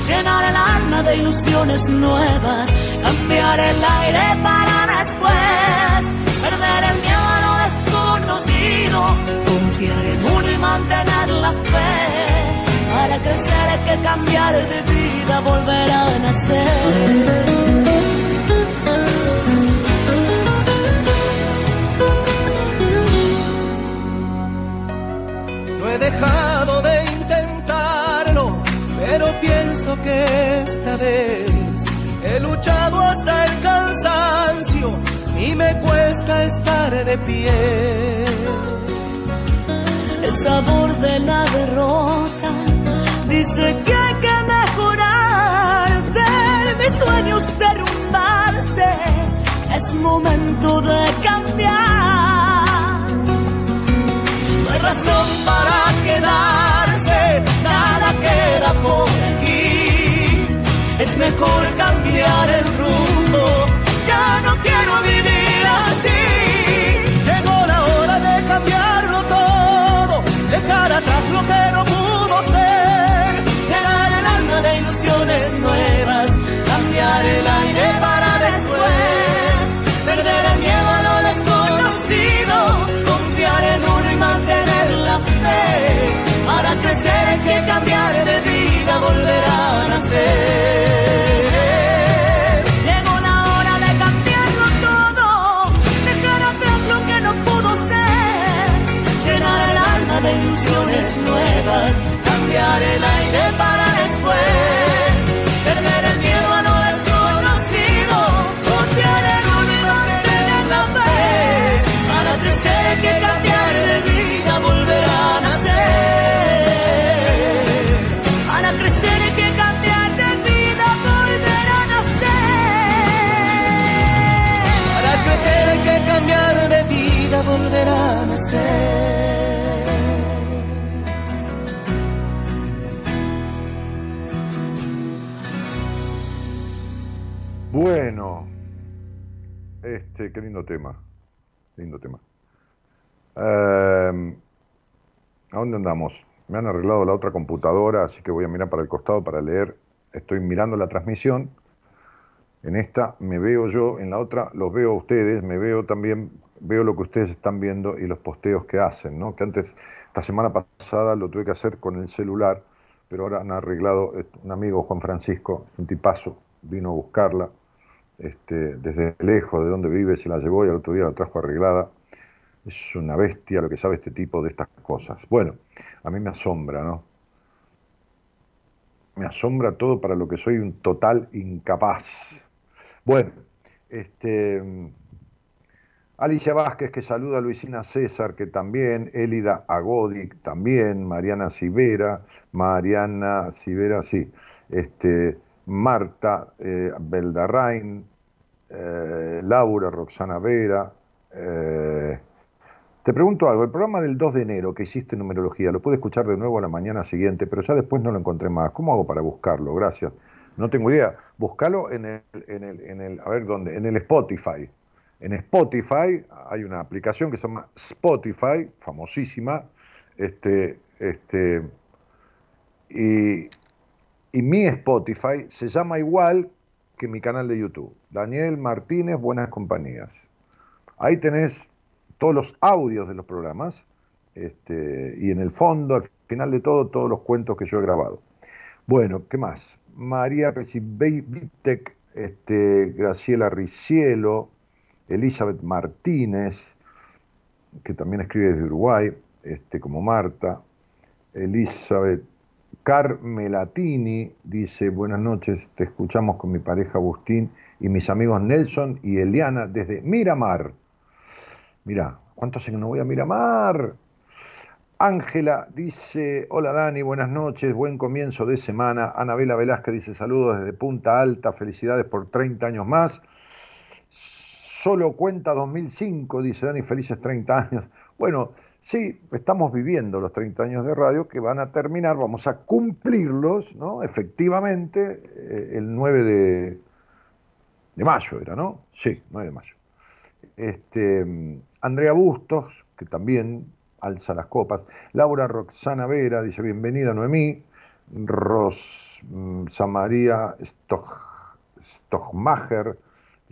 llenar el alma de ilusiones nuevas, cambiar el aire para después, perder el miedo a lo desconocido, confiar en uno y mantener la fe. Para crecer hay que cambiar de vida, volver a nacer. Que esta vez he luchado hasta el cansancio y me cuesta estar de pie. El sabor de la derrota dice que hay que mejorar, de mis sueños derrumbarse, es momento de cambiar. No hay razón para quedarse nada queda por aquí. Es mejor cambiar el rumbo, ya no quiero vivir así. Llegó la hora de cambiarlo todo, dejar atrás lo que no pudo ser, llenar el alma de ilusiones nuevas, cambiar el aire para después, perder el miedo a lo desconocido, confiar en uno y mantener la fe. Para crecer hay que cambiar de vida, volver a nacer. Llegó la hora de cambiarlo todo, dejar atrás lo que no pudo ser, llenar el alma de ilusiones nuevas, cambiar el aire para Bueno, este, qué lindo tema, lindo tema. Em, ¿A dónde andamos? Me han arreglado la otra computadora, así que voy a mirar para el costado para leer. Estoy mirando la transmisión en esta me veo yo, en la otra los veo a ustedes, me veo también, veo lo que ustedes están viendo y los posteos que hacen, ¿no? Que antes, esta semana pasada lo tuve que hacer con el celular, pero ahora han arreglado, eh, un amigo Juan Francisco, un tipazo, vino a buscarla, este, desde lejos de donde vive, se la llevó y al otro día la trajo arreglada. Es una bestia lo que sabe este tipo de estas cosas. Bueno, a mí me asombra, ¿no? Me asombra todo para lo que soy un total incapaz. Bueno, este, Alicia Vázquez que saluda a Luisina César, que también, Elida Agodi también, Mariana Sivera, Mariana Sivera, sí, este, Marta eh, Beldarrain, eh, Laura Roxana Vera. Eh, te pregunto algo, el programa del 2 de enero que hiciste en numerología, lo pude escuchar de nuevo a la mañana siguiente, pero ya después no lo encontré más. ¿Cómo hago para buscarlo? Gracias. No tengo idea. Búscalo en el, en el, en el, a ver dónde, en el Spotify. En Spotify hay una aplicación que se llama Spotify, famosísima, este, este, y, mi Spotify se llama igual que mi canal de YouTube. Daniel Martínez, Buenas Compañías. Ahí tenés todos los audios de los programas este, y en el fondo, al final de todo, todos los cuentos que yo he grabado. Bueno, ¿qué más? María Vitek, este, Graciela Ricielo, Elizabeth Martínez, que también escribe desde Uruguay, este, como Marta, Elizabeth Carmelatini dice, buenas noches, te escuchamos con mi pareja Agustín y mis amigos Nelson y Eliana desde Miramar. Mira, ¿cuántos años no voy a Miramar? Ángela dice, hola Dani, buenas noches, buen comienzo de semana. Anabela Velázquez dice, saludos desde Punta Alta, felicidades por 30 años más. Solo cuenta 2005, dice Dani, felices 30 años. Bueno, sí, estamos viviendo los 30 años de radio que van a terminar, vamos a cumplirlos, ¿no? Efectivamente, eh, el 9 de, de mayo era, ¿no? Sí, 9 de mayo. Este, Andrea Bustos, que también alza las copas. Laura Roxana Vera dice, bienvenida Noemí. Ros mm, Samaría Stochmacher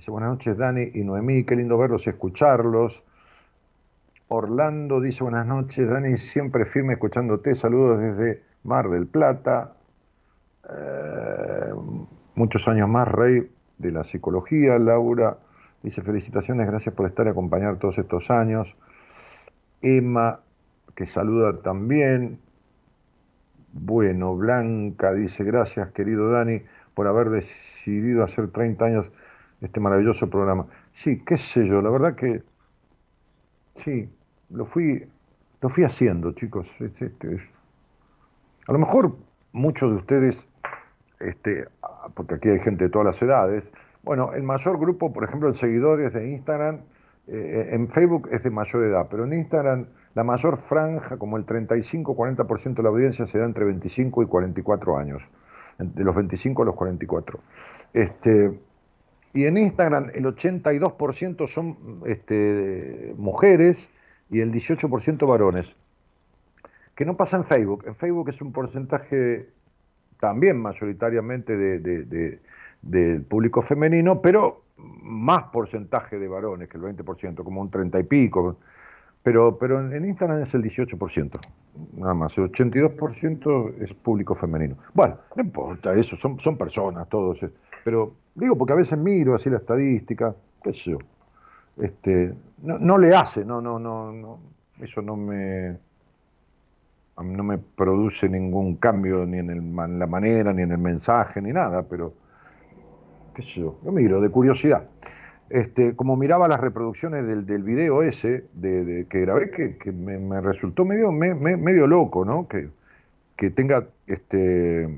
dice, buenas noches Dani y Noemí, qué lindo verlos y escucharlos. Orlando dice, buenas noches Dani, siempre firme escuchándote, saludos desde Mar del Plata. Eh, muchos años más, Rey de la Psicología. Laura dice, felicitaciones, gracias por estar y acompañar todos estos años. Emma, que saluda también. Bueno, Blanca dice, gracias querido Dani por haber decidido hacer 30 años este maravilloso programa. Sí, qué sé yo, la verdad que sí, lo fui, lo fui haciendo, chicos. a lo mejor muchos de ustedes, este, porque aquí hay gente de todas las edades, bueno, el mayor grupo, por ejemplo, de seguidores de Instagram eh, en Facebook es de mayor edad, pero en Instagram la mayor franja, como el 35-40% de la audiencia, se da entre 25 y 44 años, de los 25 a los 44. Este, y en Instagram el 82% son este, mujeres y el 18% varones. Que no pasa en Facebook. En Facebook es un porcentaje también mayoritariamente de, del público femenino, pero más porcentaje de varones que el 20%, como un 30 y pico. Pero, pero en Instagram es el 18%, nada más. El 82% es público femenino. Bueno, no importa eso, son, son personas todos. Pero digo, porque a veces miro así la estadística, qué sé yo. Este, no, no le hace, no, no, no, no, eso no me, no me produce ningún cambio ni en, el, la manera, ni en el mensaje, ni nada, pero qué sé yo, lo miro de curiosidad. Este, como miraba las reproducciones del, del video ese de, que grabé, que, me, resultó medio, medio loco, ¿no? Que, que tenga este,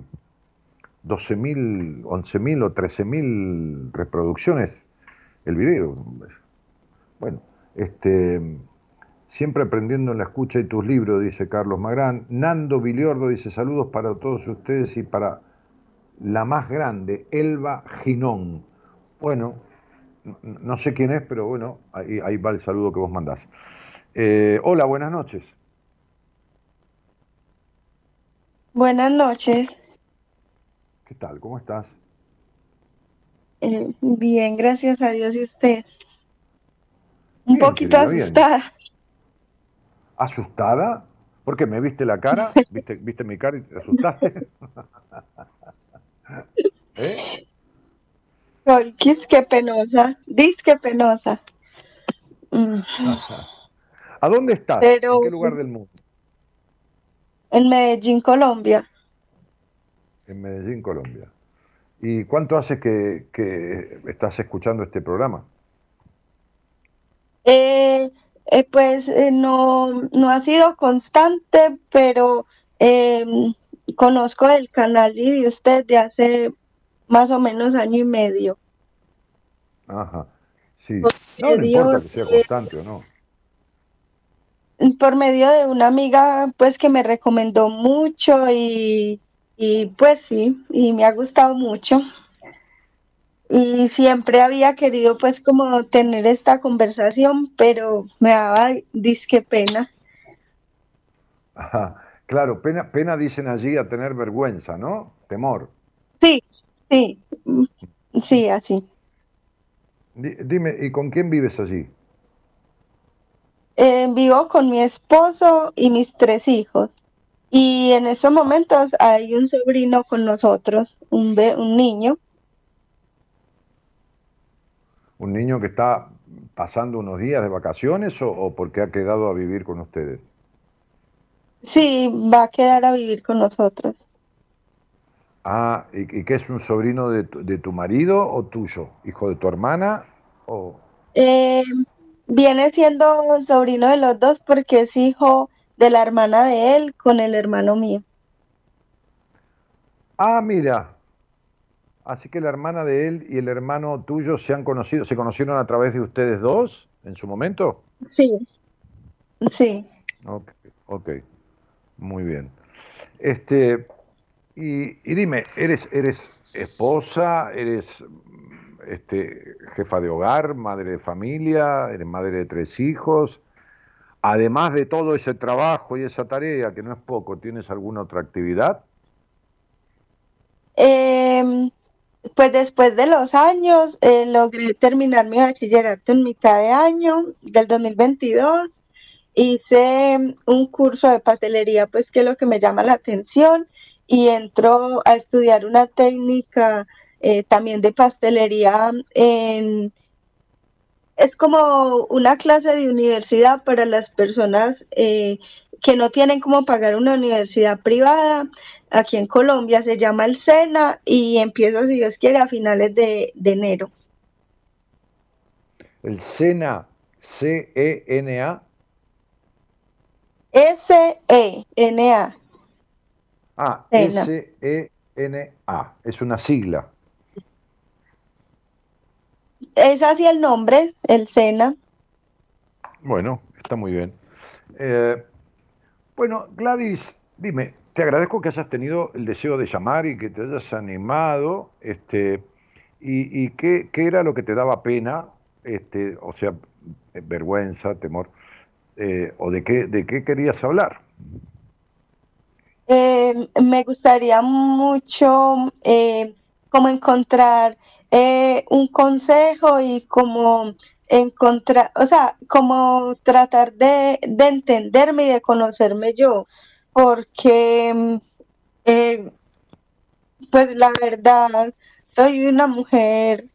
12.000, 11.000 o 13.000 reproducciones el video. Bueno, este, siempre aprendiendo en la escucha de tus libros, dice Carlos Magrán. Nando Viliordo dice saludos para todos ustedes y para la más grande, Elba Ginón. Bueno, no sé quién es, pero bueno, ahí, va el saludo que vos mandás. Eh, hola, buenas noches. Buenas noches. ¿Qué tal? ¿Cómo estás? Eh, bien, gracias a Dios y usted. Un poquito asustada. ¿Asustada? ¿Por qué? ¿Me viste la cara? ¿Viste, ¿Viste mi cara y te asustaste? ¿Eh? penosa, que penosa. Mm. ¿A dónde estás? ¿En qué lugar del mundo? En Medellín, Colombia. En Medellín, Colombia. ¿Y cuánto hace que, estás escuchando este programa? Eh, eh, pues eh, no, no ha sido constante, pero em, conozco el canal y de usted de hace más o menos año y medio. Ajá, sí. no, no importa que sea constante o no. Por medio de una amiga, pues que me recomendó mucho y, y pues sí, y me ha gustado mucho. Y siempre había querido pues como tener esta conversación, pero me daba disque pena. Ajá. Claro, pena, pena dicen allí a tener vergüenza, ¿no? Temor. Sí, sí, sí, así. Dime, ¿y con quién vives allí? Eh, vivo con mi esposo y mis tres hijos. Y en estos momentos hay un sobrino con nosotros, un, un niño. ¿Un niño que está pasando unos días de vacaciones o porque ha quedado a vivir con ustedes? Sí, va a quedar a vivir con nosotros. Ah, ¿y, y qué es un sobrino de tu, de tu marido o tuyo? ¿Hijo de tu hermana? O... Eh, viene siendo sobrino de los dos porque es hijo de la hermana de él con el hermano mío. Ah, mira. Así que la hermana de él y el hermano tuyo se han conocido, se conocieron a través de ustedes dos en su momento. Sí, sí. Ok, ok. Muy bien. Este, y, y dime, ¿eres, eres esposa? ¿Eres este, jefa de hogar, madre de familia? ¿Eres madre de tres hijos? Además de todo ese trabajo y esa tarea, que no es poco, ¿tienes alguna otra actividad? Eh, pues después de los años eh, logré terminar mi bachillerato en mitad de año del 2022. Hice un curso de pastelería, pues que es lo que me llama la atención, y entro a estudiar una técnica eh, también de pastelería en... Es como una clase de universidad para las personas eh, que no tienen como pagar una universidad privada aquí en Colombia, se llama el SENA y empiezo, si Dios quiere, a finales de, de enero. El SENA, C-E-N-A. S-E-N-A. Ah, Sena. S-E-N-A. Es una sigla. Es así el nombre, el SENA. Bueno, está muy bien. Eh, bueno, Gladys, dime, te agradezco que hayas tenido el deseo de llamar y que te hayas animado, este, y, y qué, qué era lo que te daba pena, este, o sea, vergüenza, temor, eh, o de qué, de qué querías hablar. Eh, me gustaría mucho eh, como encontrar eh, un consejo y como encontrar, o sea, como tratar de, de entenderme y de conocerme yo, porque mm, eh, pues la verdad, soy una mujer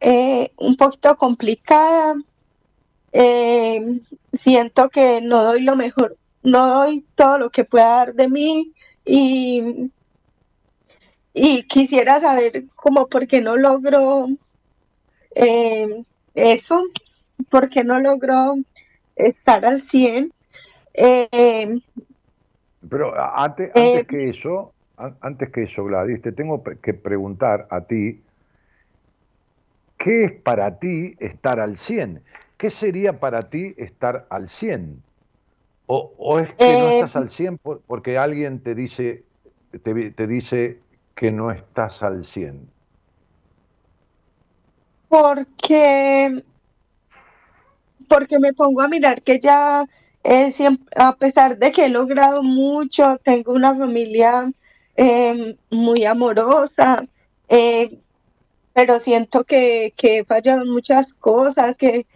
eh, un poquito complicada, siento que no doy lo mejor, no doy todo lo que pueda dar de mí y, y quisiera saber como por qué no logro eh, eso, por qué no logro estar al 100. Eh, Pero a- ante- Eh, antes que eso, an- antes que eso, Gladys, te tengo que preguntar a ti, ¿qué es para ti estar al 100? ¿Qué sería para ti estar al 100? ¿O, o es que no estás al 100 por- porque alguien te dice, te, te dice que no estás al 100? porque porque me pongo a mirar que ya a pesar de que he logrado mucho, tengo una familia eh, muy amorosa, eh, pero siento que, que he fallado muchas cosas, que,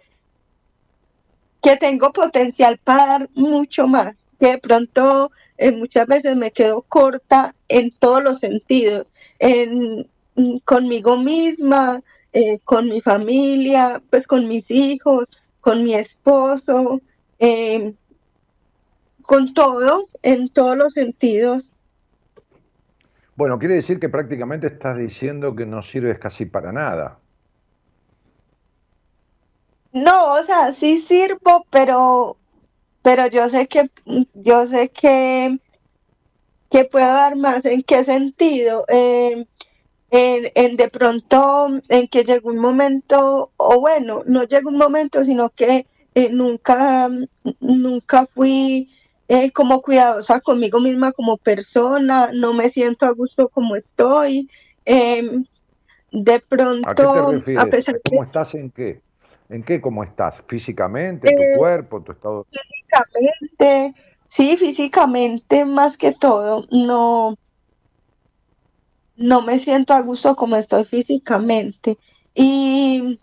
que tengo potencial para dar mucho más, que de pronto eh, muchas veces me quedo corta en todos los sentidos, en, mm, conmigo misma, eh, con mi familia, pues con mis hijos, con mi esposo, eh, con todo, en todos los sentidos. Bueno, quiere decir que prácticamente estás diciendo que no sirves casi para nada. No, o sea, sí sirvo, pero, pero yo sé que, yo sé que, que puedo dar más. ¿En qué sentido? Eh, en, en de pronto, en que llegó un momento, o bueno, no llegó un momento, sino que eh, nunca, nunca fui eh, como cuidadosa conmigo misma como persona, no me siento a gusto como estoy. eh, de ¿A qué te pronto, a pesar ¿Cómo estás en qué? ¿En qué cómo estás? ¿Físicamente? ¿Tu Eh, cuerpo? ¿Tu estado? Físicamente, sí, físicamente más que todo, no, no me siento a gusto como estoy físicamente. Y,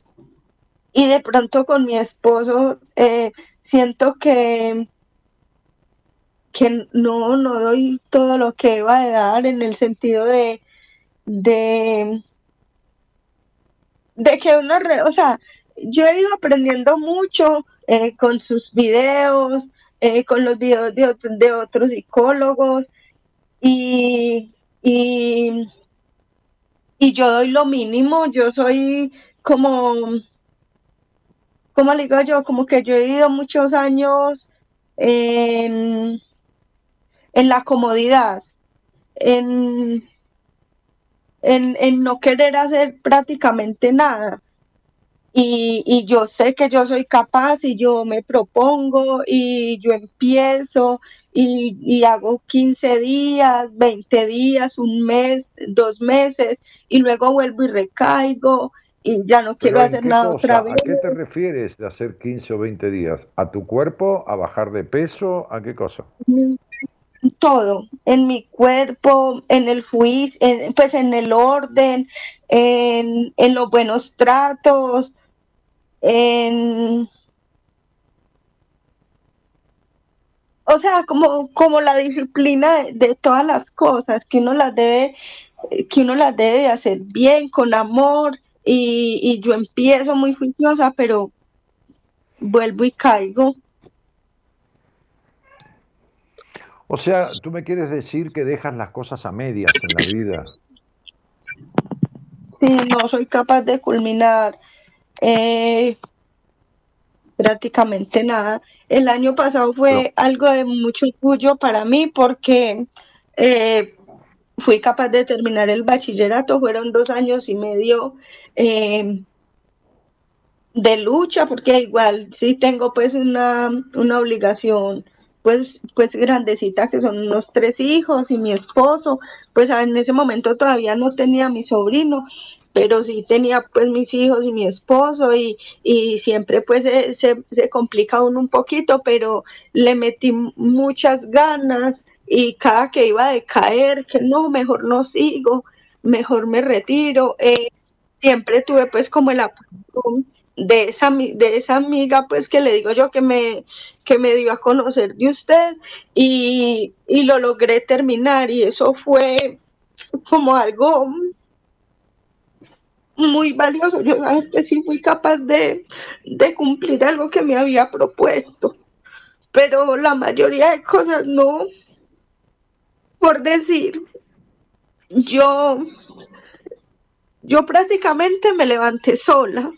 y de pronto con mi esposo eh, siento que, que no, no doy todo lo que iba de dar en el sentido de, de, de que uno, re- o sea, yo he ido aprendiendo mucho eh, con sus videos, eh, con los videos de, de otros psicólogos y, y, y yo doy lo mínimo, yo soy como, como le digo yo, como que yo he vivido muchos años en, en la comodidad, en, en, en no querer hacer prácticamente nada. Y, y, yo sé que yo soy capaz y yo me propongo y yo empiezo y, y, hago 15 días, 20 días, un mes, dos meses y luego vuelvo y recaigo y ya no quiero hacer nada otra vez. ¿A qué te refieres de hacer 15 o 20 días? ¿A tu cuerpo? ¿A bajar de peso? ¿A qué cosa? Todo, en mi cuerpo, en el juicio, pues en el orden, en, en los buenos tratos, en... O sea, como, como la disciplina de, de todas las cosas, que uno las debe, que uno las debe hacer bien, con amor, y, y yo empiezo muy juiciosa, pero vuelvo y caigo. O sea, tú me quieres decir que dejas las cosas a medias en la vida. Sí, no soy capaz de culminar eh, prácticamente nada. El año pasado fue algo de mucho orgullo para mí porque eh, fui capaz de terminar el bachillerato, fueron dos años y medio eh, de lucha, porque igual sí tengo pues una, una obligación pues, pues grandecita, que son unos tres hijos y mi esposo, pues en ese momento todavía no tenía mi sobrino, pero sí tenía pues mis hijos y mi esposo y, y siempre pues se, se, complica uno un poquito, pero le metí muchas ganas y cada que iba a decaer, que no, mejor no sigo, mejor me retiro, eh, siempre tuve pues como el apoyo de esa, de esa amiga pues que le digo yo que me, que me dio a conocer de usted y, y lo logré terminar y eso fue como algo muy valioso. Yo que sí fui capaz de, de cumplir algo que me había propuesto, pero la mayoría de cosas no. Por decir, yo, yo prácticamente me levanté sola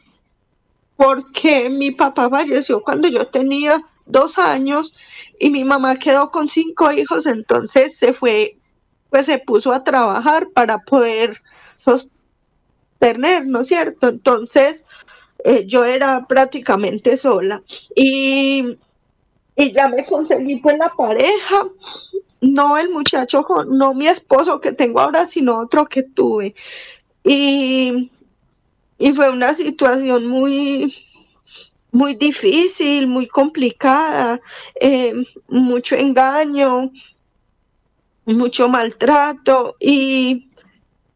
porque mi papá falleció cuando yo tenía dos años y mi mamá quedó con cinco hijos, entonces se fue, pues se puso a trabajar para poder sostener, ¿no es cierto? Entonces eh, yo era prácticamente sola y, y ya me conseguí pues la pareja, no el muchacho, no mi esposo que tengo ahora, sino otro que tuve. Y, y fue una situación muy muy difícil, muy complicada, eh, mucho engaño, mucho maltrato y,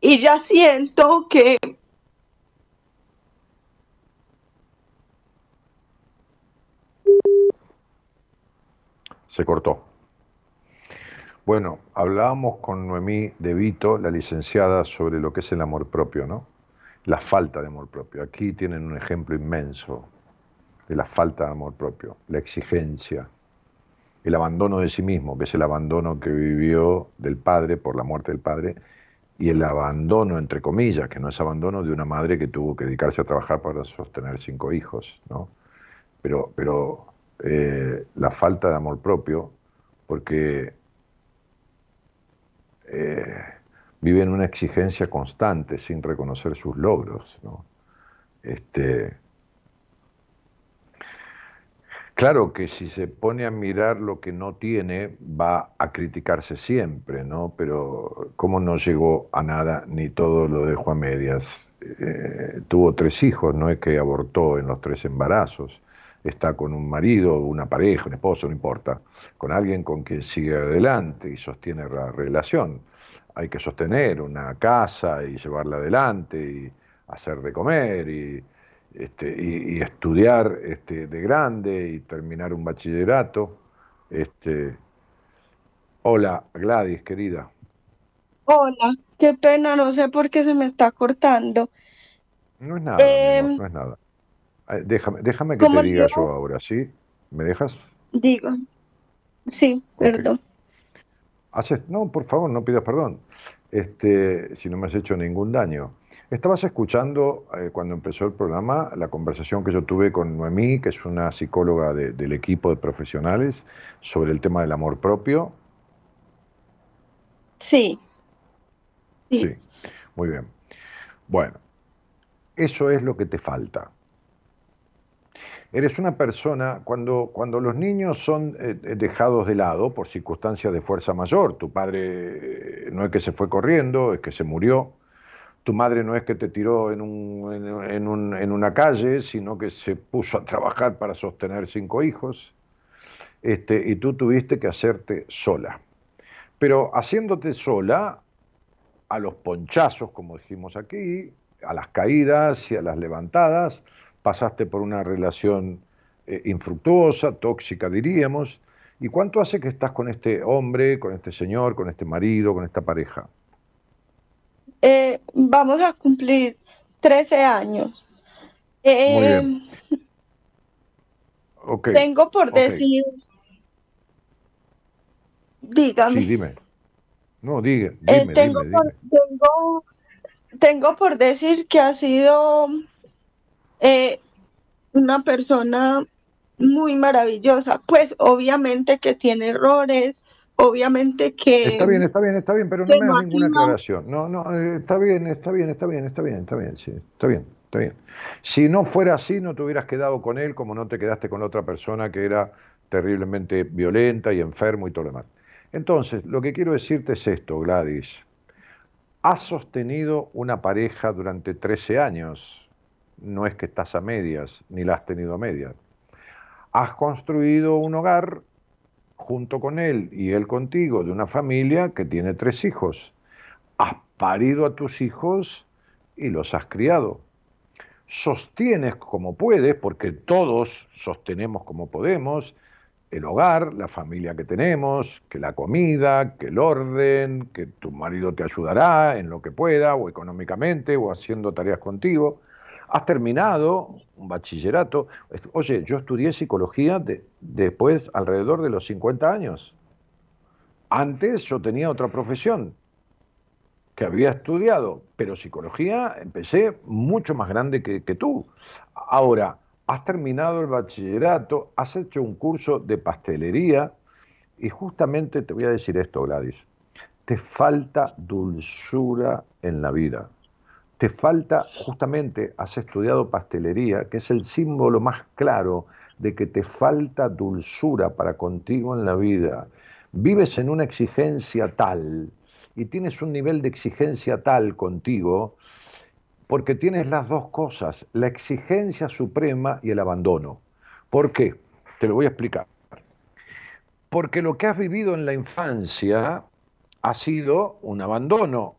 y ya siento que se cortó. Bueno, hablábamos con Noemí De Vito, la licenciada, sobre lo que es el amor propio, ¿no? La falta de amor propio. Aquí tienen un ejemplo inmenso de la falta de amor propio, la exigencia, el abandono de sí mismo, que es el abandono que vivió del padre por la muerte del padre, y el abandono, entre comillas, que no es abandono de una madre que tuvo que dedicarse a trabajar para sostener cinco hijos, ¿no? Pero, pero eh, la falta de amor propio, porque eh, vive en una exigencia constante sin reconocer sus logros, ¿no? Este, Claro que si se pone a mirar lo que no tiene, va a criticarse siempre, ¿no? Pero ¿cómo no llegó a nada ni todo lo dejó a medias? Eh, tuvo tres hijos, no es que abortó en los tres embarazos. Está con un marido, una pareja, un esposo, no importa, con alguien con quien sigue adelante y sostiene la relación. Hay que sostener una casa y llevarla adelante y hacer de comer y este, y, estudiar este, de grande y terminar un bachillerato. Este, hola, Gladys, querida. Hola, qué pena, no sé por qué se me está cortando. No es nada, em, no es nada. Déjame, déjame que te diga yo ahora, ¿sí? ¿Me dejas? Digo, Sí, perdón. no, por favor, no pidas perdón. Este, si no me has hecho ningún daño. Estabas escuchando eh, cuando empezó el programa la conversación que yo tuve con Noemí, que es una psicóloga del equipo de profesionales, sobre el tema del amor propio. Sí. Sí, muy bien. Bueno, eso es lo que te falta. Eres una persona, cuando, cuando los niños son eh, eh, dejados de lado por circunstancias de fuerza mayor, tu padre no es que se fue corriendo, es que se murió, tu madre no es que te tiró en, en, una calle, sino que se puso a trabajar para sostener cinco hijos, este, y tú tuviste que hacerte sola. Pero haciéndote sola, a los ponchazos, como dijimos aquí, a las caídas y a las levantadas, pasaste por una relación eh, infructuosa, tóxica diríamos. ¿Y cuánto hace que estás con este hombre, con este señor, con este marido, con esta pareja? Eh, vamos a cumplir 13 años. Eh, tengo por decir, dígame. Sí, dime. No, diga, eh, dime, tengo, por, Tengo, por decir que ha sido una persona muy maravillosa. Pues obviamente que tiene errores, obviamente que... Está bien, está bien, está bien, pero no me das ninguna aclaración. No, no, eh, está bien, está bien, está bien, está bien, está bien, sí, está bien, está bien. Si no fuera así, no te hubieras quedado con él como no te quedaste con la otra persona que era terriblemente violenta y enfermo y todo lo demás. Entonces, lo que quiero decirte es esto, Gladys. Has sostenido una pareja durante 13 años. No es que estás a medias, ni la has tenido a medias. Has construido un hogar junto con él y él contigo de una familia que tiene tres hijos. Has parido a tus hijos y los has criado. Sostienes como puedes, porque todos sostenemos como podemos, el hogar, la familia que tenemos, que la comida, que el orden, que tu marido te ayudará en lo que pueda, o económicamente, o haciendo tareas contigo. Has terminado un bachillerato. Oye, yo estudié psicología después, alrededor de los 50 años. Antes yo tenía otra profesión que había estudiado, pero psicología empecé mucho más grande que, que tú. Ahora, has terminado el bachillerato, has hecho un curso de pastelería y justamente te voy a decir esto, Gladys, te falta dulzura en la vida te falta, justamente, has estudiado pastelería, que es el símbolo más claro de que te falta dulzura para contigo en la vida. Vives en una exigencia tal y tienes un nivel de exigencia tal contigo porque tienes las dos cosas, la exigencia suprema y el abandono. ¿Por qué? Te lo voy a explicar. Porque lo que has vivido en la infancia ha sido un abandono.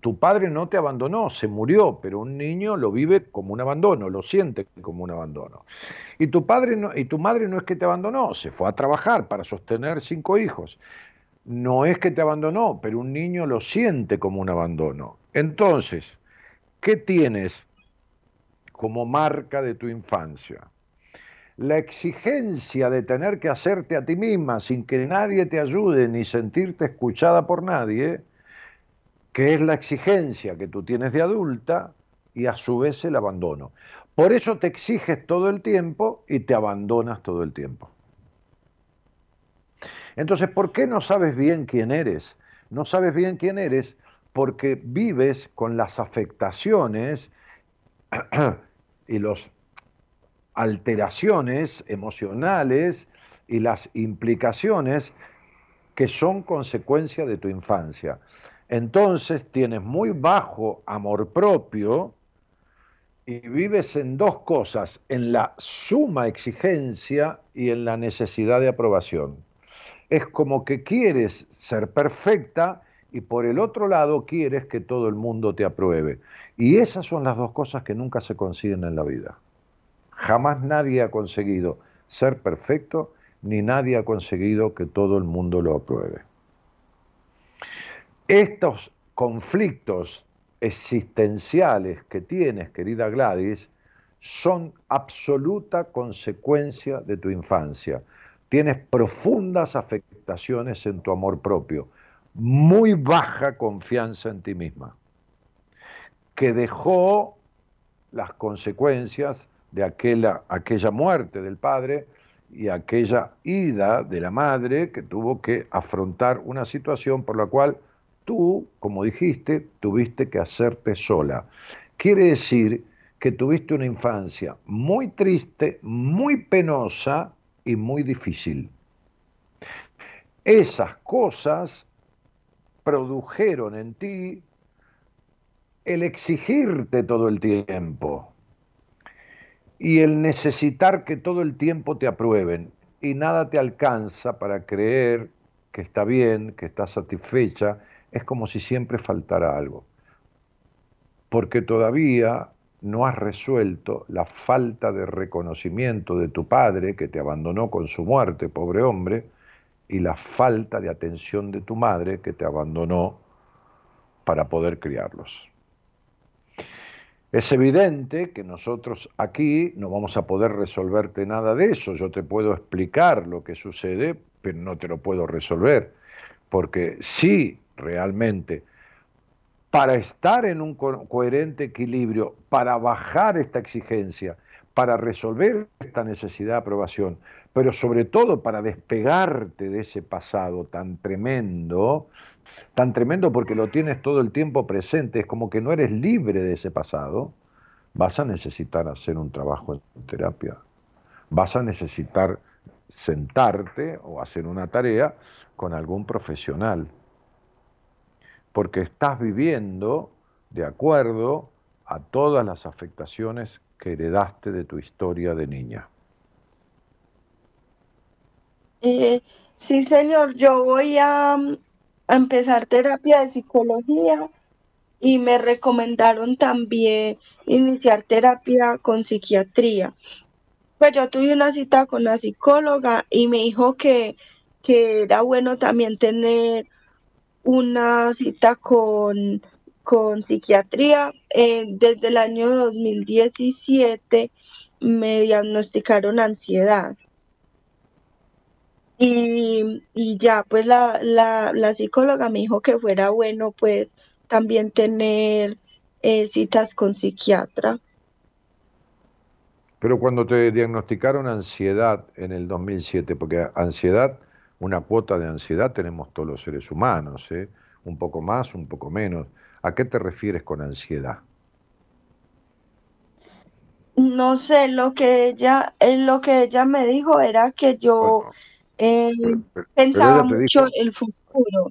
Tu padre no te abandonó, se murió, pero un niño lo vive como un abandono, lo siente como un abandono. Y tu padre y tu madre no es que te abandonó, se fue a trabajar para sostener cinco hijos. No es que te abandonó, pero un niño lo siente como un abandono. Entonces, ¿qué tienes como marca de tu infancia? La exigencia de tener que hacerte a ti misma sin que nadie te ayude ni sentirte escuchada por nadie, que es la exigencia que tú tienes de adulta y a su vez el abandono. Por eso te exiges todo el tiempo y te abandonas todo el tiempo. Entonces, ¿por qué no sabes bien quién eres? No sabes bien quién eres porque vives con las afectaciones y los alteraciones emocionales y las implicaciones que son consecuencia de tu infancia. Entonces tienes muy bajo amor propio y vives en dos cosas, en la suma exigencia y en la necesidad de aprobación. Es como que quieres ser perfecta y por el otro lado quieres que todo el mundo te apruebe. Y esas son las dos cosas que nunca se consiguen en la vida. Jamás nadie ha conseguido ser perfecto, ni nadie ha conseguido que todo el mundo lo apruebe. Estos conflictos existenciales que tienes, querida Gladys, son absoluta consecuencia de tu infancia. tienes profundas afectaciones en tu amor propio, muy baja confianza en ti misma, que dejó las consecuencias de aquella, aquella muerte del padre y aquella ida de la madre que tuvo que afrontar una situación por la cual tú, como dijiste, tuviste que hacerte sola. Quiere decir que tuviste una infancia muy triste, muy penosa y muy difícil. Esas cosas produjeron en ti el exigirte todo el tiempo y el necesitar que todo el tiempo te aprueben y nada te alcanza para creer que está bien, que estás satisfecha, es como si siempre faltara algo. Porque todavía no has resuelto la falta de reconocimiento de tu padre que te abandonó con su muerte, pobre hombre, y la falta de atención de tu madre que te abandonó para poder criarlos. Es evidente que nosotros aquí no vamos a poder resolverte nada de eso. Yo te puedo explicar lo que sucede, pero no te lo puedo resolver. Porque si realmente para estar en un coherente equilibrio, para bajar esta exigencia, para resolver esta necesidad de aprobación, pero sobre todo para despegarte de ese pasado tan tremendo, tan tremendo porque lo tienes todo el tiempo presente, es como que no eres libre de ese pasado, vas a necesitar hacer un trabajo en terapia, vas a necesitar sentarte o hacer una tarea con algún profesional porque estás viviendo de acuerdo a todas las afectaciones que heredaste de tu historia de niña. Eh, sí, señor, yo voy a, a, empezar terapia de psicología y me recomendaron también iniciar terapia con psiquiatría. Pues yo tuve una cita con la psicóloga y me dijo que, que era bueno también tener una cita con, con psiquiatría. Eh, desde el año 2017 me diagnosticaron ansiedad. Y, y ya, pues la, la, la, psicóloga me dijo que fuera bueno, pues también tener eh, citas con psiquiatra. Pero cuando te diagnosticaron ansiedad en el 2007, porque ansiedad una cuota de ansiedad tenemos todos los seres humanos, ¿eh? un poco más, un poco menos. ¿A qué te refieres con ansiedad? No sé, lo que ella, eh, lo que ella me dijo era que yo eh, pensaba mucho en el futuro.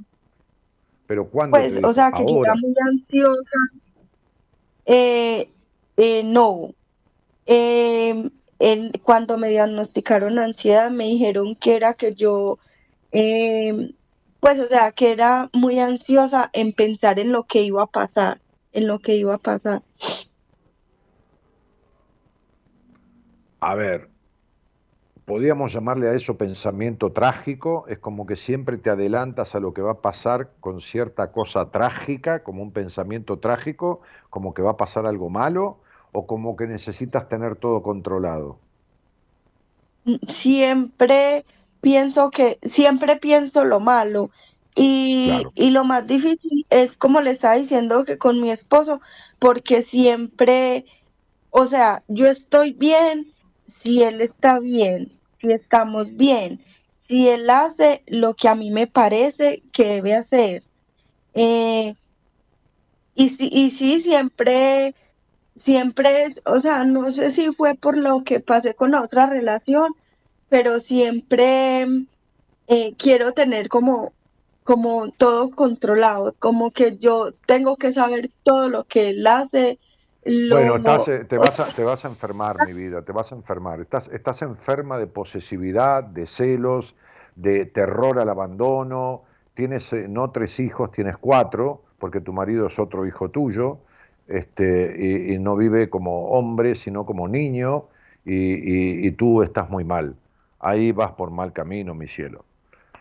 Pero cuando pues, o sea, que yo era muy ansiosa. Eh, no. cuando me diagnosticaron ansiedad, me dijeron que era que yo eh, pues o sea, que era muy ansiosa en pensar en lo que iba a pasar, en lo que iba a pasar. A ver, podríamos llamarle a eso pensamiento trágico, es como que siempre te adelantas a lo que va a pasar con cierta cosa trágica, como un pensamiento trágico, como que va a pasar algo malo, o como que necesitas tener todo controlado. Siempre pienso que siempre pienso lo malo y, y lo más difícil es como le estaba diciendo que con mi esposo, porque siempre, o sea, yo estoy bien si él está bien, si estamos bien, si él hace lo que a mí me parece que debe hacer. Eh, y, y sí, siempre, siempre, o sea, no sé si fue por lo que pasé con la otra relación, pero siempre eh, quiero tener como, como todo controlado, como que yo tengo que saber todo lo que él hace. Bueno, eh, te, vas a, te vas a enfermar, mi vida, te vas a enfermar. Estás, estás enferma de posesividad, de celos, de terror al abandono. Tienes eh, no tres hijos, tienes cuatro, porque tu marido es otro hijo tuyo, este, y, no vive como hombre, sino como niño, y tú estás muy mal ahí vas por mal camino, mi cielo.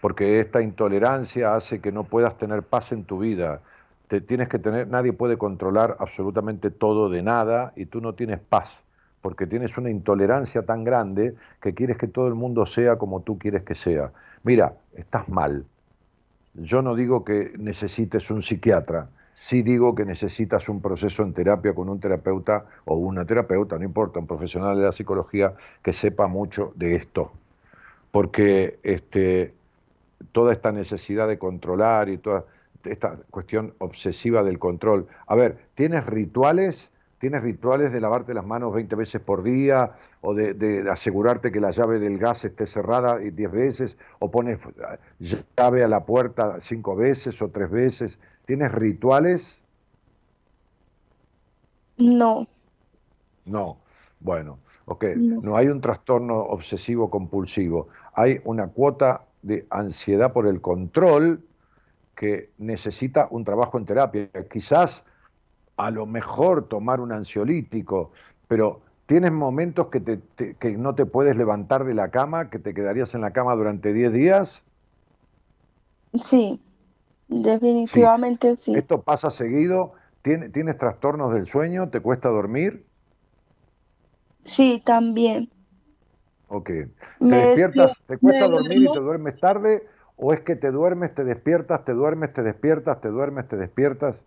Porque esta intolerancia hace que no puedas tener paz en tu vida. Te tienes que tener, nadie puede controlar absolutamente todo de nada y tú no tienes paz, porque tienes una intolerancia tan grande que quieres que todo el mundo sea como tú quieres que sea. Mira, estás mal. Yo no digo que necesites un psiquiatra, sí digo que necesitas un proceso en terapia con un terapeuta o una terapeuta, no importa, un profesional de la psicología que sepa mucho de esto. Porque este, toda esta necesidad de controlar y toda esta cuestión obsesiva del control. A ver, ¿tienes rituales? ¿Tienes rituales de lavarte las manos 20 veces por día o de, asegurarte que la llave del gas esté cerrada 10 veces o pones llave a la puerta 5 veces o 3 veces? ¿Tienes rituales? No. No. Bueno, ok. no hay un trastorno obsesivo compulsivo. Hay una cuota de ansiedad por el control que necesita un trabajo en terapia. Quizás a lo mejor tomar un ansiolítico, pero tienes momentos que, te, que no te puedes levantar de la cama, que te quedarías en la cama durante 10 días. Sí, definitivamente sí. ¿Esto pasa seguido? ¿Tienes, ¿Tienes trastornos del sueño? ¿Te cuesta dormir? Sí, también. Ok. ¿Te despiertas, te cuesta dormir y te duermes tarde? ¿O es que te duermes, te despiertas, te duermes, te despiertas, te duermes, te despiertas?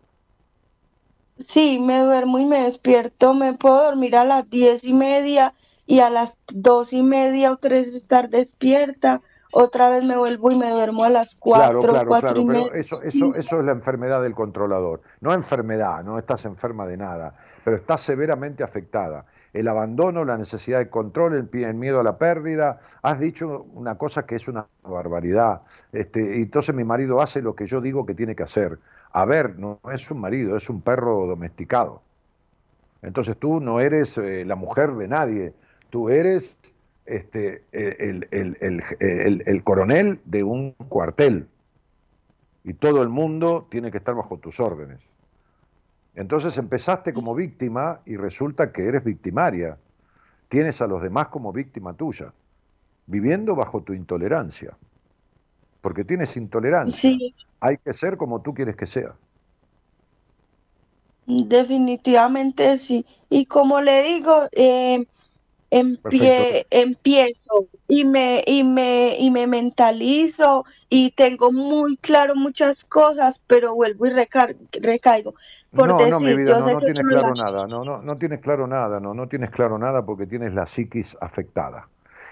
Sí, me duermo y me despierto. Me puedo dormir a las diez y media y a las dos y media o tres estar despierta. Otra vez me vuelvo y me duermo a las cuatro, claro, claro, claro, Pero eso, eso, eso es la enfermedad del controlador. No enfermedad, no estás enferma de nada, pero estás severamente afectada. El abandono, la necesidad de control, el, miedo a la pérdida. Has dicho una cosa que es una barbaridad. Este, y entonces mi marido hace lo que yo digo que tiene que hacer. A ver, no es un marido, es un perro domesticado. Entonces tú no eres eh, la mujer de nadie, tú eres este, el, el, coronel de un cuartel y todo el mundo tiene que estar bajo tus órdenes. Entonces empezaste como víctima y resulta que eres victimaria. Tienes a los demás como víctima tuya, viviendo bajo tu intolerancia. Porque tienes intolerancia. Sí hay que ser como tú quieres que sea. Definitivamente sí. Y como le digo, eh, empiezo y me, y, me, y me mentalizo y tengo muy claro muchas cosas, pero vuelvo y recaigo. No, no, mi vida, no, no tienes claro nada, no, no, no tienes claro nada, no, no tienes claro nada porque tienes la psiquis afectada.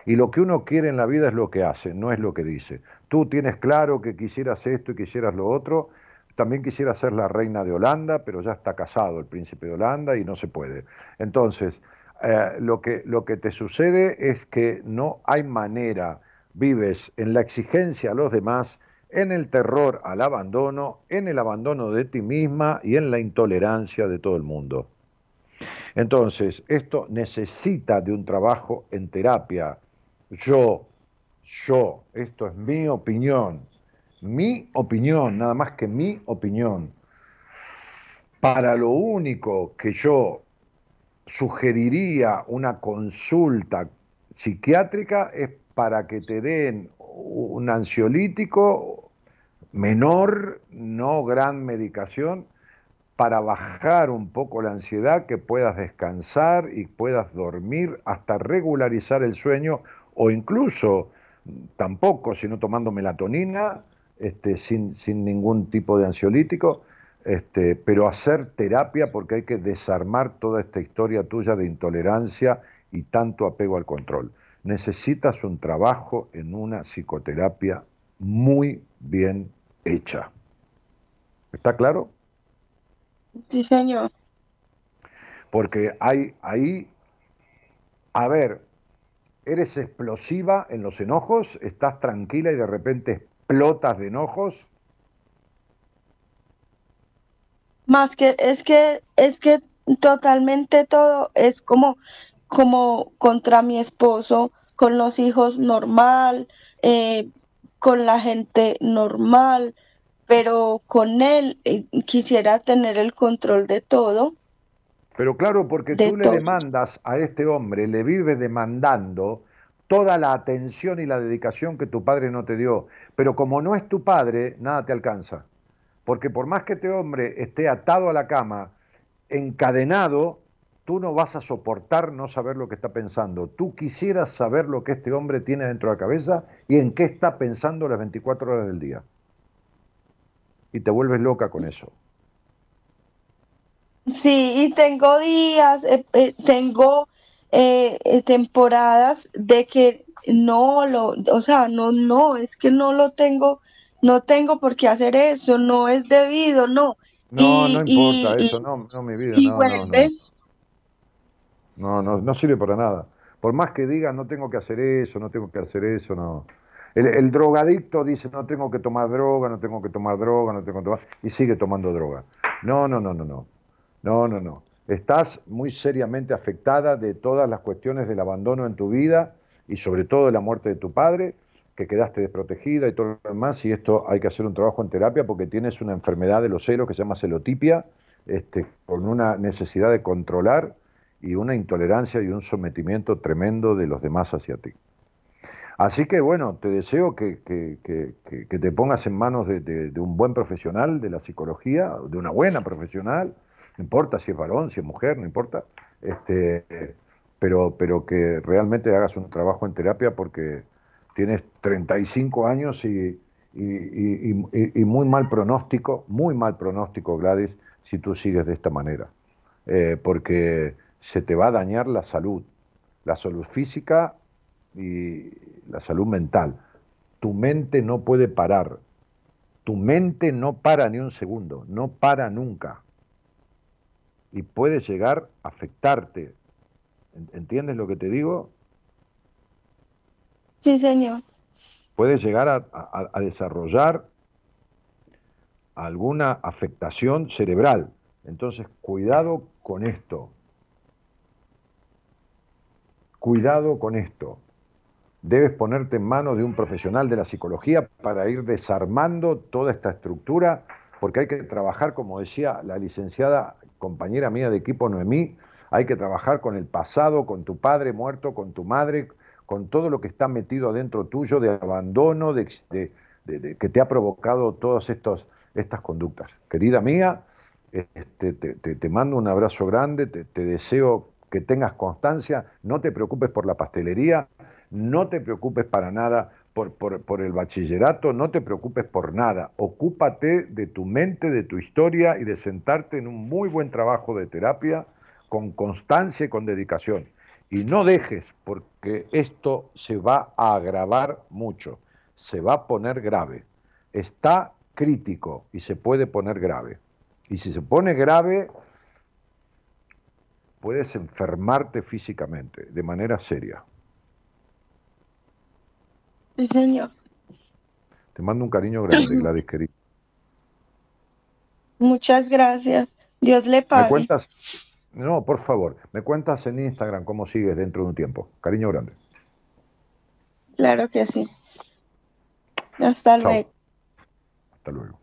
Y lo que uno quiere en la vida es lo que hace, no es lo que dice. Tú tienes claro que quisieras esto y quisieras lo otro. También quisiera ser la reina de Holanda, pero ya está casado el príncipe de Holanda y no se puede. Entonces, eh, lo, que, lo que te sucede es que no hay manera, vives en la exigencia a los demás, en el terror al abandono, en el abandono de ti misma y en la intolerancia de todo el mundo. Entonces, esto necesita de un trabajo en terapia. Yo yo, esto es mi opinión, mi opinión, nada más que mi opinión. Para lo único que yo sugeriría una consulta psiquiátrica es para que te den un ansiolítico menor, no gran medicación, para bajar un poco la ansiedad, que puedas descansar y puedas dormir hasta regularizar el sueño o incluso tampoco, sino tomando melatonina, este, sin, ningún tipo de ansiolítico, este, pero hacer terapia porque hay que desarmar toda esta historia tuya de intolerancia y tanto apego al control. Necesitas un trabajo en una psicoterapia muy bien hecha. ¿Está claro? Sí, señor. Porque hay ahí, a ver, ¿Eres explosiva en los enojos? ¿Estás tranquila y de repente explotas de enojos? Más que es que es que totalmente todo es como como contra mi esposo, con los hijos normal, eh, con la gente normal, pero con él eh, quisiera tener el control de todo. Pero claro, porque tú le demandas a este hombre, le vive demandando toda la atención y la dedicación que tu padre no te dio. Pero como no es tu padre, nada te alcanza. Porque por más que este hombre esté atado a la cama, encadenado, tú no vas a soportar no saber lo que está pensando. Tú quisieras saber lo que este hombre tiene dentro de la cabeza y en qué está pensando las 24 horas del día. Y te vuelves loca con eso. Sí, y tengo días, eh, eh, tengo eh, eh, temporadas de que no lo, o sea, no, no, es que no lo tengo, no tengo por qué hacer eso, no es debido, no. No, Y- no importa y- eso, no, no, mi vida, y no, no, no. No, no, no sirve para nada. Por más que diga no tengo que hacer eso, no tengo que hacer eso, no. El, el drogadicto dice no tengo que tomar droga, no tengo que tomar droga, no tengo que tomar, y sigue tomando droga. No, no, no, no, no. No, no, no. Estás muy seriamente afectada de todas las cuestiones del abandono en tu vida y sobre todo de la muerte de tu padre, que quedaste desprotegida y todo lo demás, y esto hay que hacer un trabajo en terapia porque tienes una enfermedad de los celos que se llama celotipia, este, con una necesidad de controlar y una intolerancia y un sometimiento tremendo de los demás hacia ti. Así que bueno, te deseo que, que- que- te pongas en manos de, de- un buen profesional de la psicología, de una buena profesional, no importa si es varón, si es mujer, no importa, este, pero, pero que realmente hagas un trabajo en terapia porque tienes 35 años y, y- y- y- y muy mal pronóstico, muy mal pronóstico, Gladys, si tú sigues de esta manera, Eh, porque se te va a dañar la salud, la salud física y la salud mental. Tu mente no puede parar, tu mente no para ni un segundo, no para nunca. Y puede llegar a afectarte. ¿En- ¿Entiendes lo que te digo? Sí, señor. puede llegar a, a- a desarrollar alguna afectación cerebral. Entonces, cuidado con esto. Cuidado con esto. Debes ponerte en manos de un profesional de la psicología para ir desarmando toda esta estructura, porque hay que trabajar, como decía la licenciada compañera mía de equipo Noemí, hay que trabajar con el pasado, con tu padre muerto, con tu madre, con todo lo que está metido adentro tuyo de abandono, de, que te ha provocado todas estas conductas. Querida mía, este, te, mando un abrazo grande, te deseo que tengas constancia, no te preocupes por la pastelería, no te preocupes para nada por, por- el bachillerato, no te preocupes por nada, ocúpate de tu mente, de tu historia y de sentarte en un muy buen trabajo de terapia con constancia y con dedicación. Y no dejes, porque esto se va a agravar mucho, se va a poner grave. Está crítico y se puede poner grave. Y si se pone grave, puedes enfermarte físicamente, de manera seria. Sí, señor. Te mando un cariño grande, Gladys, querida. Muchas gracias. Dios le ¿Me pague. cuentas? No, por favor, me cuentas en Instagram cómo sigues dentro de un tiempo. Cariño grande. Claro que sí. Hasta Chao. luego. Hasta luego.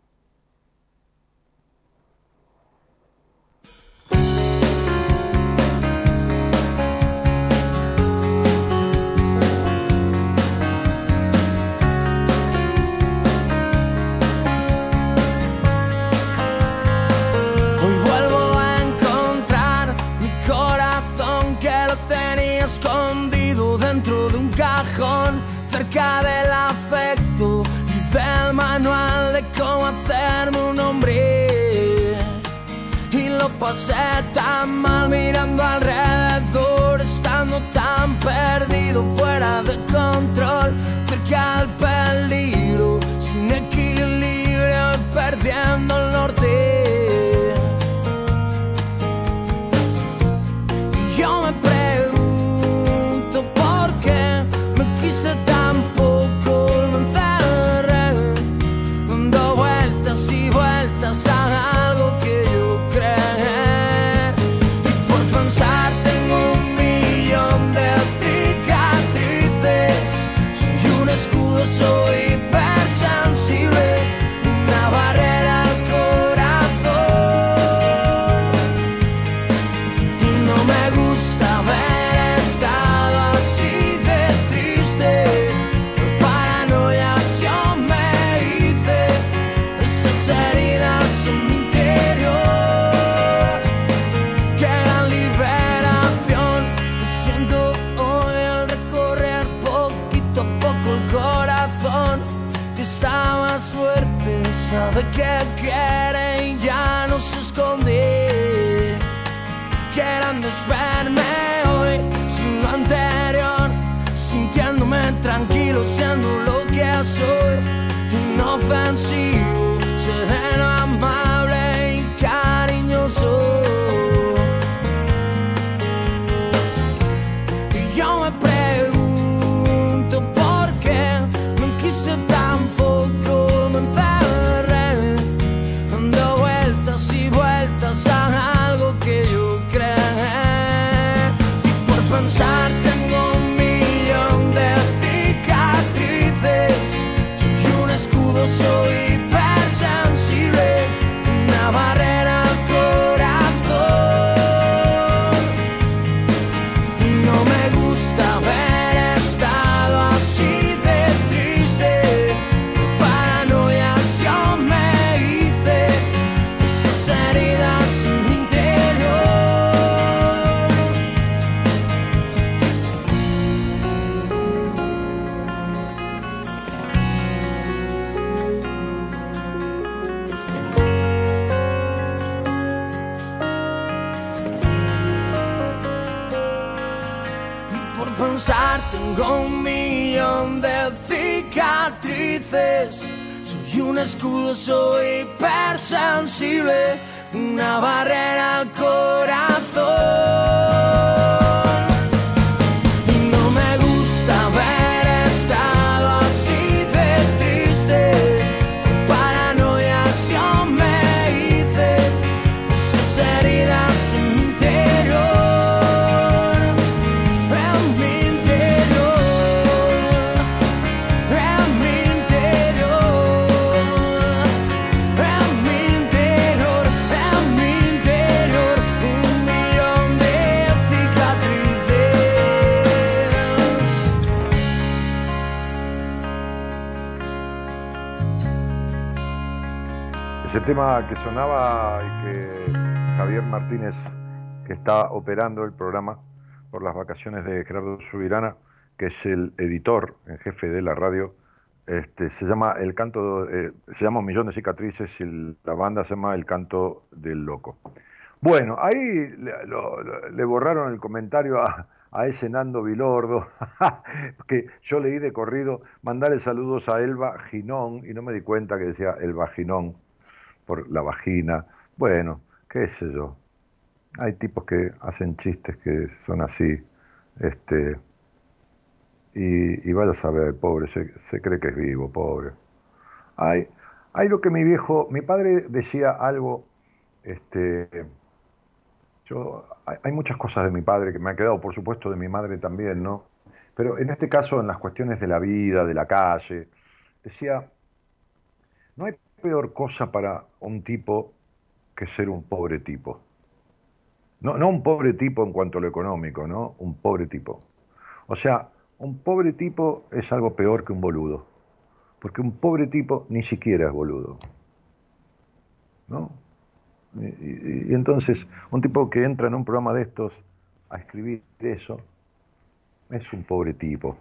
Pasé tan mal mirando alrededor, estando tan perdido, fuera de control, cerca del peligro, sin equilibrio perdiendo el norte. Queriendo verme hoy sin lo anterior, sintiéndome tranquilo siendo lo que soy, inofensivo, dices, soy un escudo, soy hipersensible, una barrera al corazón. Tema que sonaba y que Javier Martínez, que está operando el programa por las vacaciones de Gerardo Subirana, que es el editor en jefe de la radio, este, se llama El Canto, eh, se llama Un Millón de Cicatrices y la banda se llama El Canto del Loco. Bueno, ahí le borraron el comentario a, a ese Nando Vilordo, que yo leí de corrido, mandarle saludos a Elba Ginón, y no me di cuenta que decía Elba Ginón por la vagina. Bueno, qué sé yo. Hay tipos que hacen chistes que son así, este, y, y vaya a saber, pobre, se, se cree que es vivo, pobre. Hay, hay lo que mi viejo, mi padre decía algo, este, yo, hay, hay muchas cosas de mi padre que me han quedado, por supuesto, de mi madre también, ¿no? Pero en este caso, en las cuestiones de la vida, de la calle, decía, no hay peor cosa para un tipo que ser un pobre tipo. No, no un pobre tipo en cuanto a lo económico, ¿no? Un pobre tipo. O sea, un pobre tipo es algo peor que un boludo. Porque un pobre tipo ni siquiera es boludo. ¿No? Y, y- y entonces, un tipo que entra en un programa de estos a escribir eso, es un pobre tipo.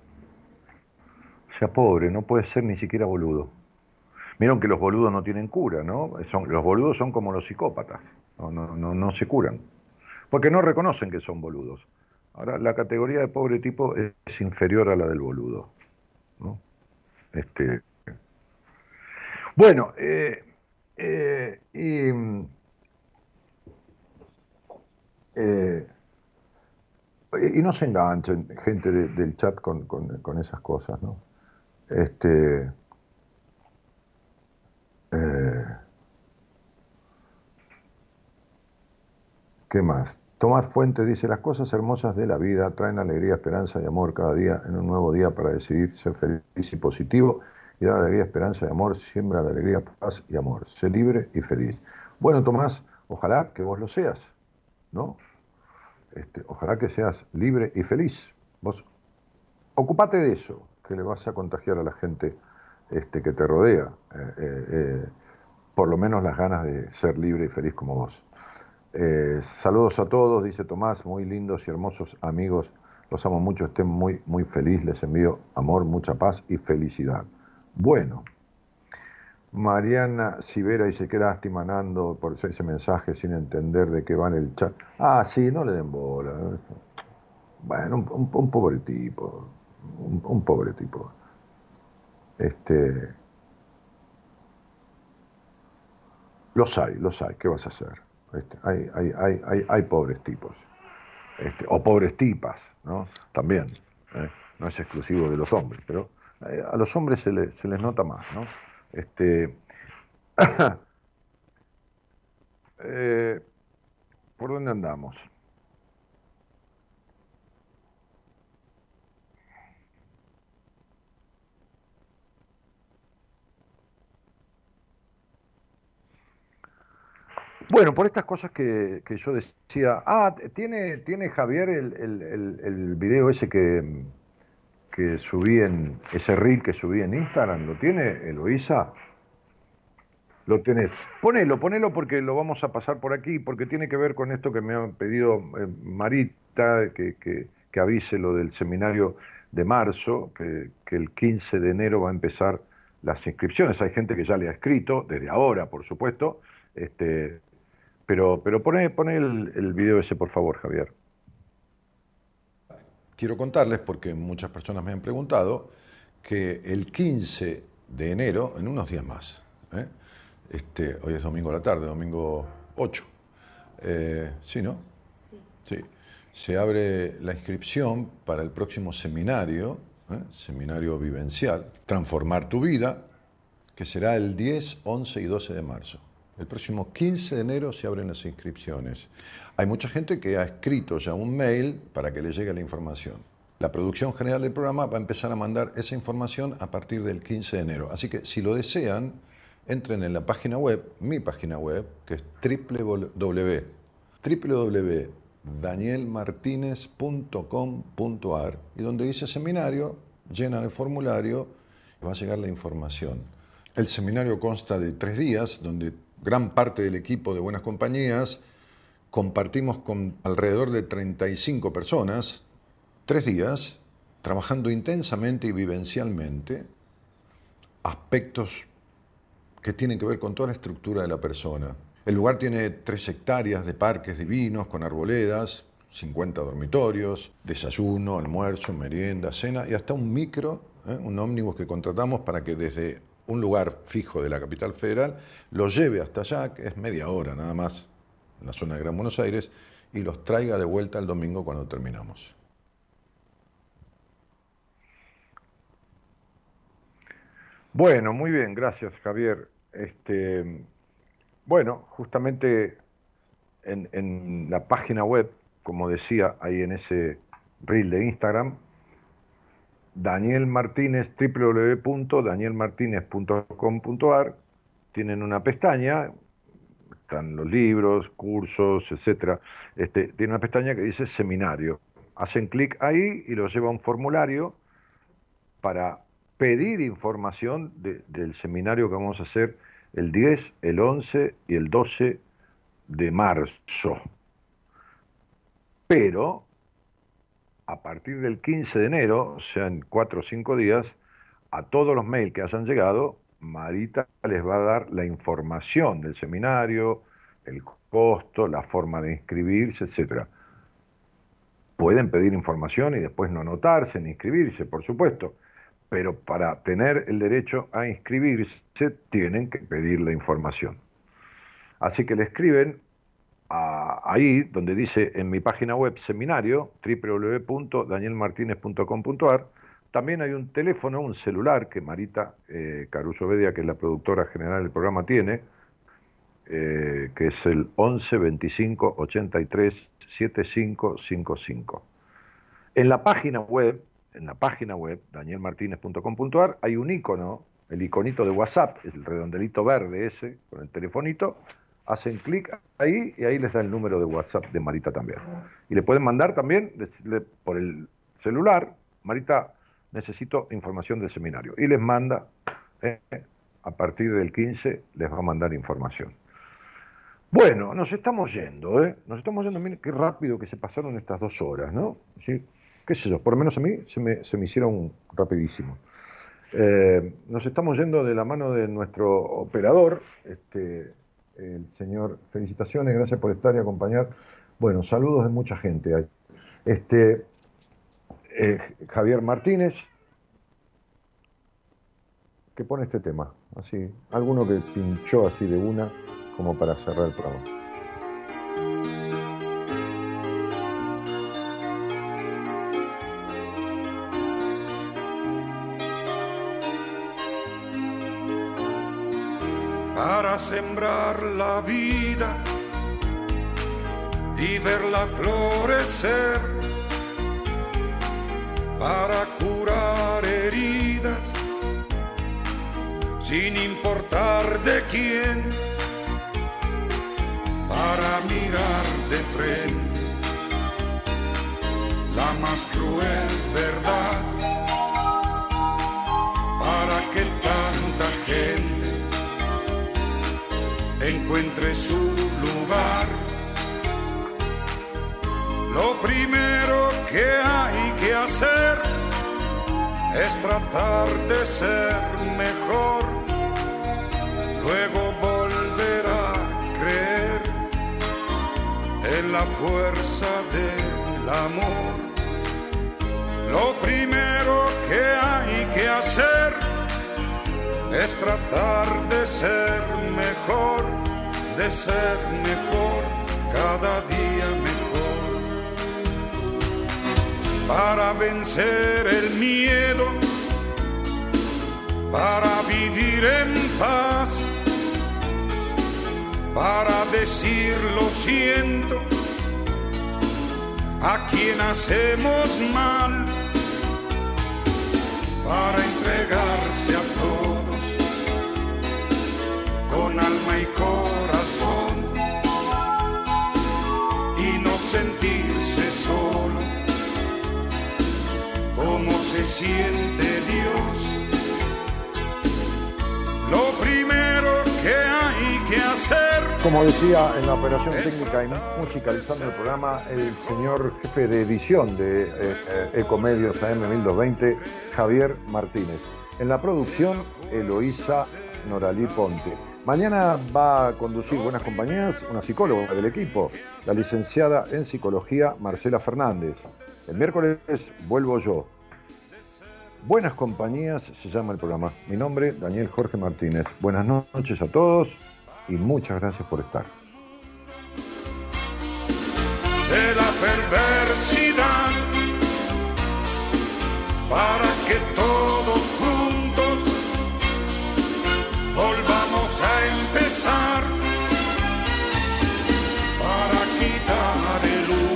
O sea, pobre, no puede ser ni siquiera boludo. Vieron que los boludos no tienen cura, ¿no? Los boludos son como los psicópatas, no, no, no, no se curan, porque no reconocen que son boludos. Ahora, la categoría de pobre tipo es, inferior a la del boludo. ¿no? Este, bueno, eh, eh, y, eh, y no se enganchen, gente de- del chat, con, con- con esas cosas, ¿no? Este, eh, ¿Qué más? Tomás Fuentes dice, las cosas hermosas de la vida traen alegría, esperanza y amor cada día en un nuevo día para decidir ser feliz y positivo y dar alegría, esperanza y amor, siembra la alegría, paz y amor. Sé libre y feliz. Bueno, Tomás, ojalá que vos lo seas, ¿no? Este, ojalá que seas libre y feliz. Vos ocupate de eso, que le vas a contagiar a la gente este, que te rodea, eh, eh, eh, por lo menos las ganas de ser libre y feliz como vos. Saludos a todos, dice Tomás, muy lindos y hermosos amigos, los amo mucho, estén muy, muy feliz, les envío amor, mucha paz y felicidad. Bueno, Mariana Sivera dice, qué lástima, Nando, por ese mensaje sin entender de qué va en el chat. Ah, sí, no le den bola. Bueno, un, pobre tipo, un, pobre tipo. Este, los hay, los hay, ¿qué vas a hacer? Este, hay, hay, hay, hay, pobres tipos. Este, o pobres tipas, ¿no? También. ¿eh? No es exclusivo de los hombres, pero eh, a los hombres se, les, se les nota más, ¿no? Este, eh, ¿Por dónde andamos? Bueno, por estas cosas que, yo decía, ah, ¿tiene, tiene Javier el, el, el video ese que, que subí en, ese reel que subí en Instagram, ¿lo tiene Eloísa? Lo tenés. Ponelo, ponelo porque lo vamos a pasar por aquí, porque tiene que ver con esto que me ha pedido eh, Marita, que, que, avise lo del seminario de marzo, que, el 15 de enero va a empezar las inscripciones. Hay gente que ya le ha escrito, desde ahora, por supuesto, este, pero, pero pone, pone el, el video ese, por favor, Javier quiero contarles, porque muchas personas me han preguntado, que el 15 de enero, en unos días más, ¿eh? este, hoy es domingo a la tarde, domingo 8, eh, ¿sí, no? Sí. Se abre la inscripción para el próximo seminario, ¿eh? seminario vivencial, Transformar tu vida, que será el 10, 11 y 12 de marzo. El próximo 15 de enero se abren las inscripciones. Hay mucha gente que ha escrito ya un mail para que le llegue la información. La producción general del programa va a empezar a mandar esa información a partir del 15 de enero. Así que si lo desean, entren en la página web, mi página web, que es www.danielmartinez.com.ar y donde dice seminario, llenan el formulario y va a llegar la información. El seminario consta de tres días, donde gran parte del equipo de Buenas Compañías compartimos con alrededor de 35 personas, tres días, trabajando intensamente y vivencialmente aspectos que tienen que ver con toda la estructura de la persona. El lugar tiene tres hectáreas de parques divinos con arboledas, 50 dormitorios, desayuno, almuerzo, merienda, cena y hasta un micro, ¿eh? un ómnibus que contratamos para que desde un lugar fijo de la capital federal lo lleve hasta allá, que es media hora nada más en la zona de Gran Buenos Aires, y los traiga de vuelta el domingo cuando terminamos. Bueno, muy bien, gracias Javier. Este, bueno, justamente en, en, la página web, como decía ahí en ese reel de Instagram, Daniel Martínez, www.danielmartinez.com.ar, tienen una pestaña están los libros, cursos, etcétera. Este, tiene una pestaña que dice seminario. Hacen clic ahí y los lleva a un formulario para pedir información del seminario que vamos a hacer el 10, el 11 y el 12 de marzo. Pero a partir del 15 de enero, o sea, en cuatro o cinco días, a todos los mails que hayan llegado, Marita les va a dar la información del seminario, el costo, la forma de inscribirse, etc. Pueden pedir información y después no anotarse ni inscribirse, por supuesto, pero para tener el derecho a inscribirse tienen que pedir la información. Así que le escriben ahí donde dice en mi página web seminario www.danielmartinez.com.ar también hay un teléfono, un celular que Marita eh, Caruso Bedia, que es la productora general del programa, tiene, eh, que es el 11 25 83 7555. En la página web, en la página web, danielmartinez.com.ar, hay un icono, el iconito de WhatsApp, el redondelito verde ese, con el telefonito, hacen clic ahí y ahí les da el número de WhatsApp de Marita también. Y le pueden mandar también por el celular, Marita necesito información del seminario. Y les manda, eh, a partir del 15, les va a mandar información. Bueno, nos estamos yendo, ¿eh? Nos estamos yendo, miren qué rápido que se pasaron estas dos horas, ¿no? ¿Sí? ¿Qué sé yo? Por lo menos a mí se me, se me hicieron rapidísimo. Eh, nos estamos yendo de la mano de nuestro operador, este, el señor, felicitaciones, gracias por estar y acompañar. Bueno, saludos de mucha gente. Este, eh, Javier Martínez, que pone este tema, así, alguno que pinchó así de una, como para cerrar el programa. Sembrar la vida y verla florecer, para curar heridas sin importar de quién, para mirar de frente la más cruel verdad, para que tanta encuentre su lugar. Lo primero que hay que hacer es tratar de ser mejor, luego volver a creer en la fuerza del amor. Lo primero que hay que hacer es tratar de ser mejor, de ser mejor, cada día mejor. Para vencer el miedo, para vivir en paz, para decir lo siento a quien hacemos mal, para entregarse a todos con alma y corazón se siente Dios. Lo primero que hay que hacer Como decía en la operación técnica y musicalizando el programa, el señor jefe de edición de eh, eh, Ecomedios AM 1220, Javier Martínez. En la producción, Eloísa Noralí Ponte. Mañana va a conducir Buenas Compañías una psicóloga del equipo, la licenciada en psicología Marcela Fernández. El miércoles vuelvo yo. Buenas Compañías se llama el programa. Mi nombre, Daniel Jorge Martínez. Buenas noches a todos y muchas gracias por estar. de la perversidad para que todos juntos volvamos a empezar para quitar el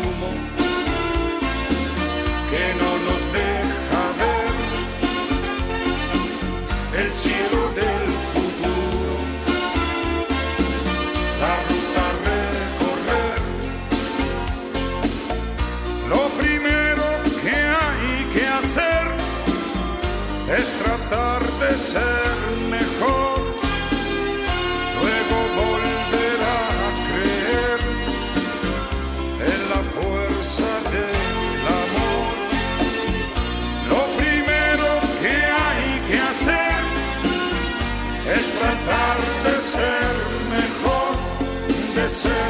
ser mejor, luego volver a creer en la fuerza del amor. Lo primero que hay que hacer es tratar de ser mejor, de ser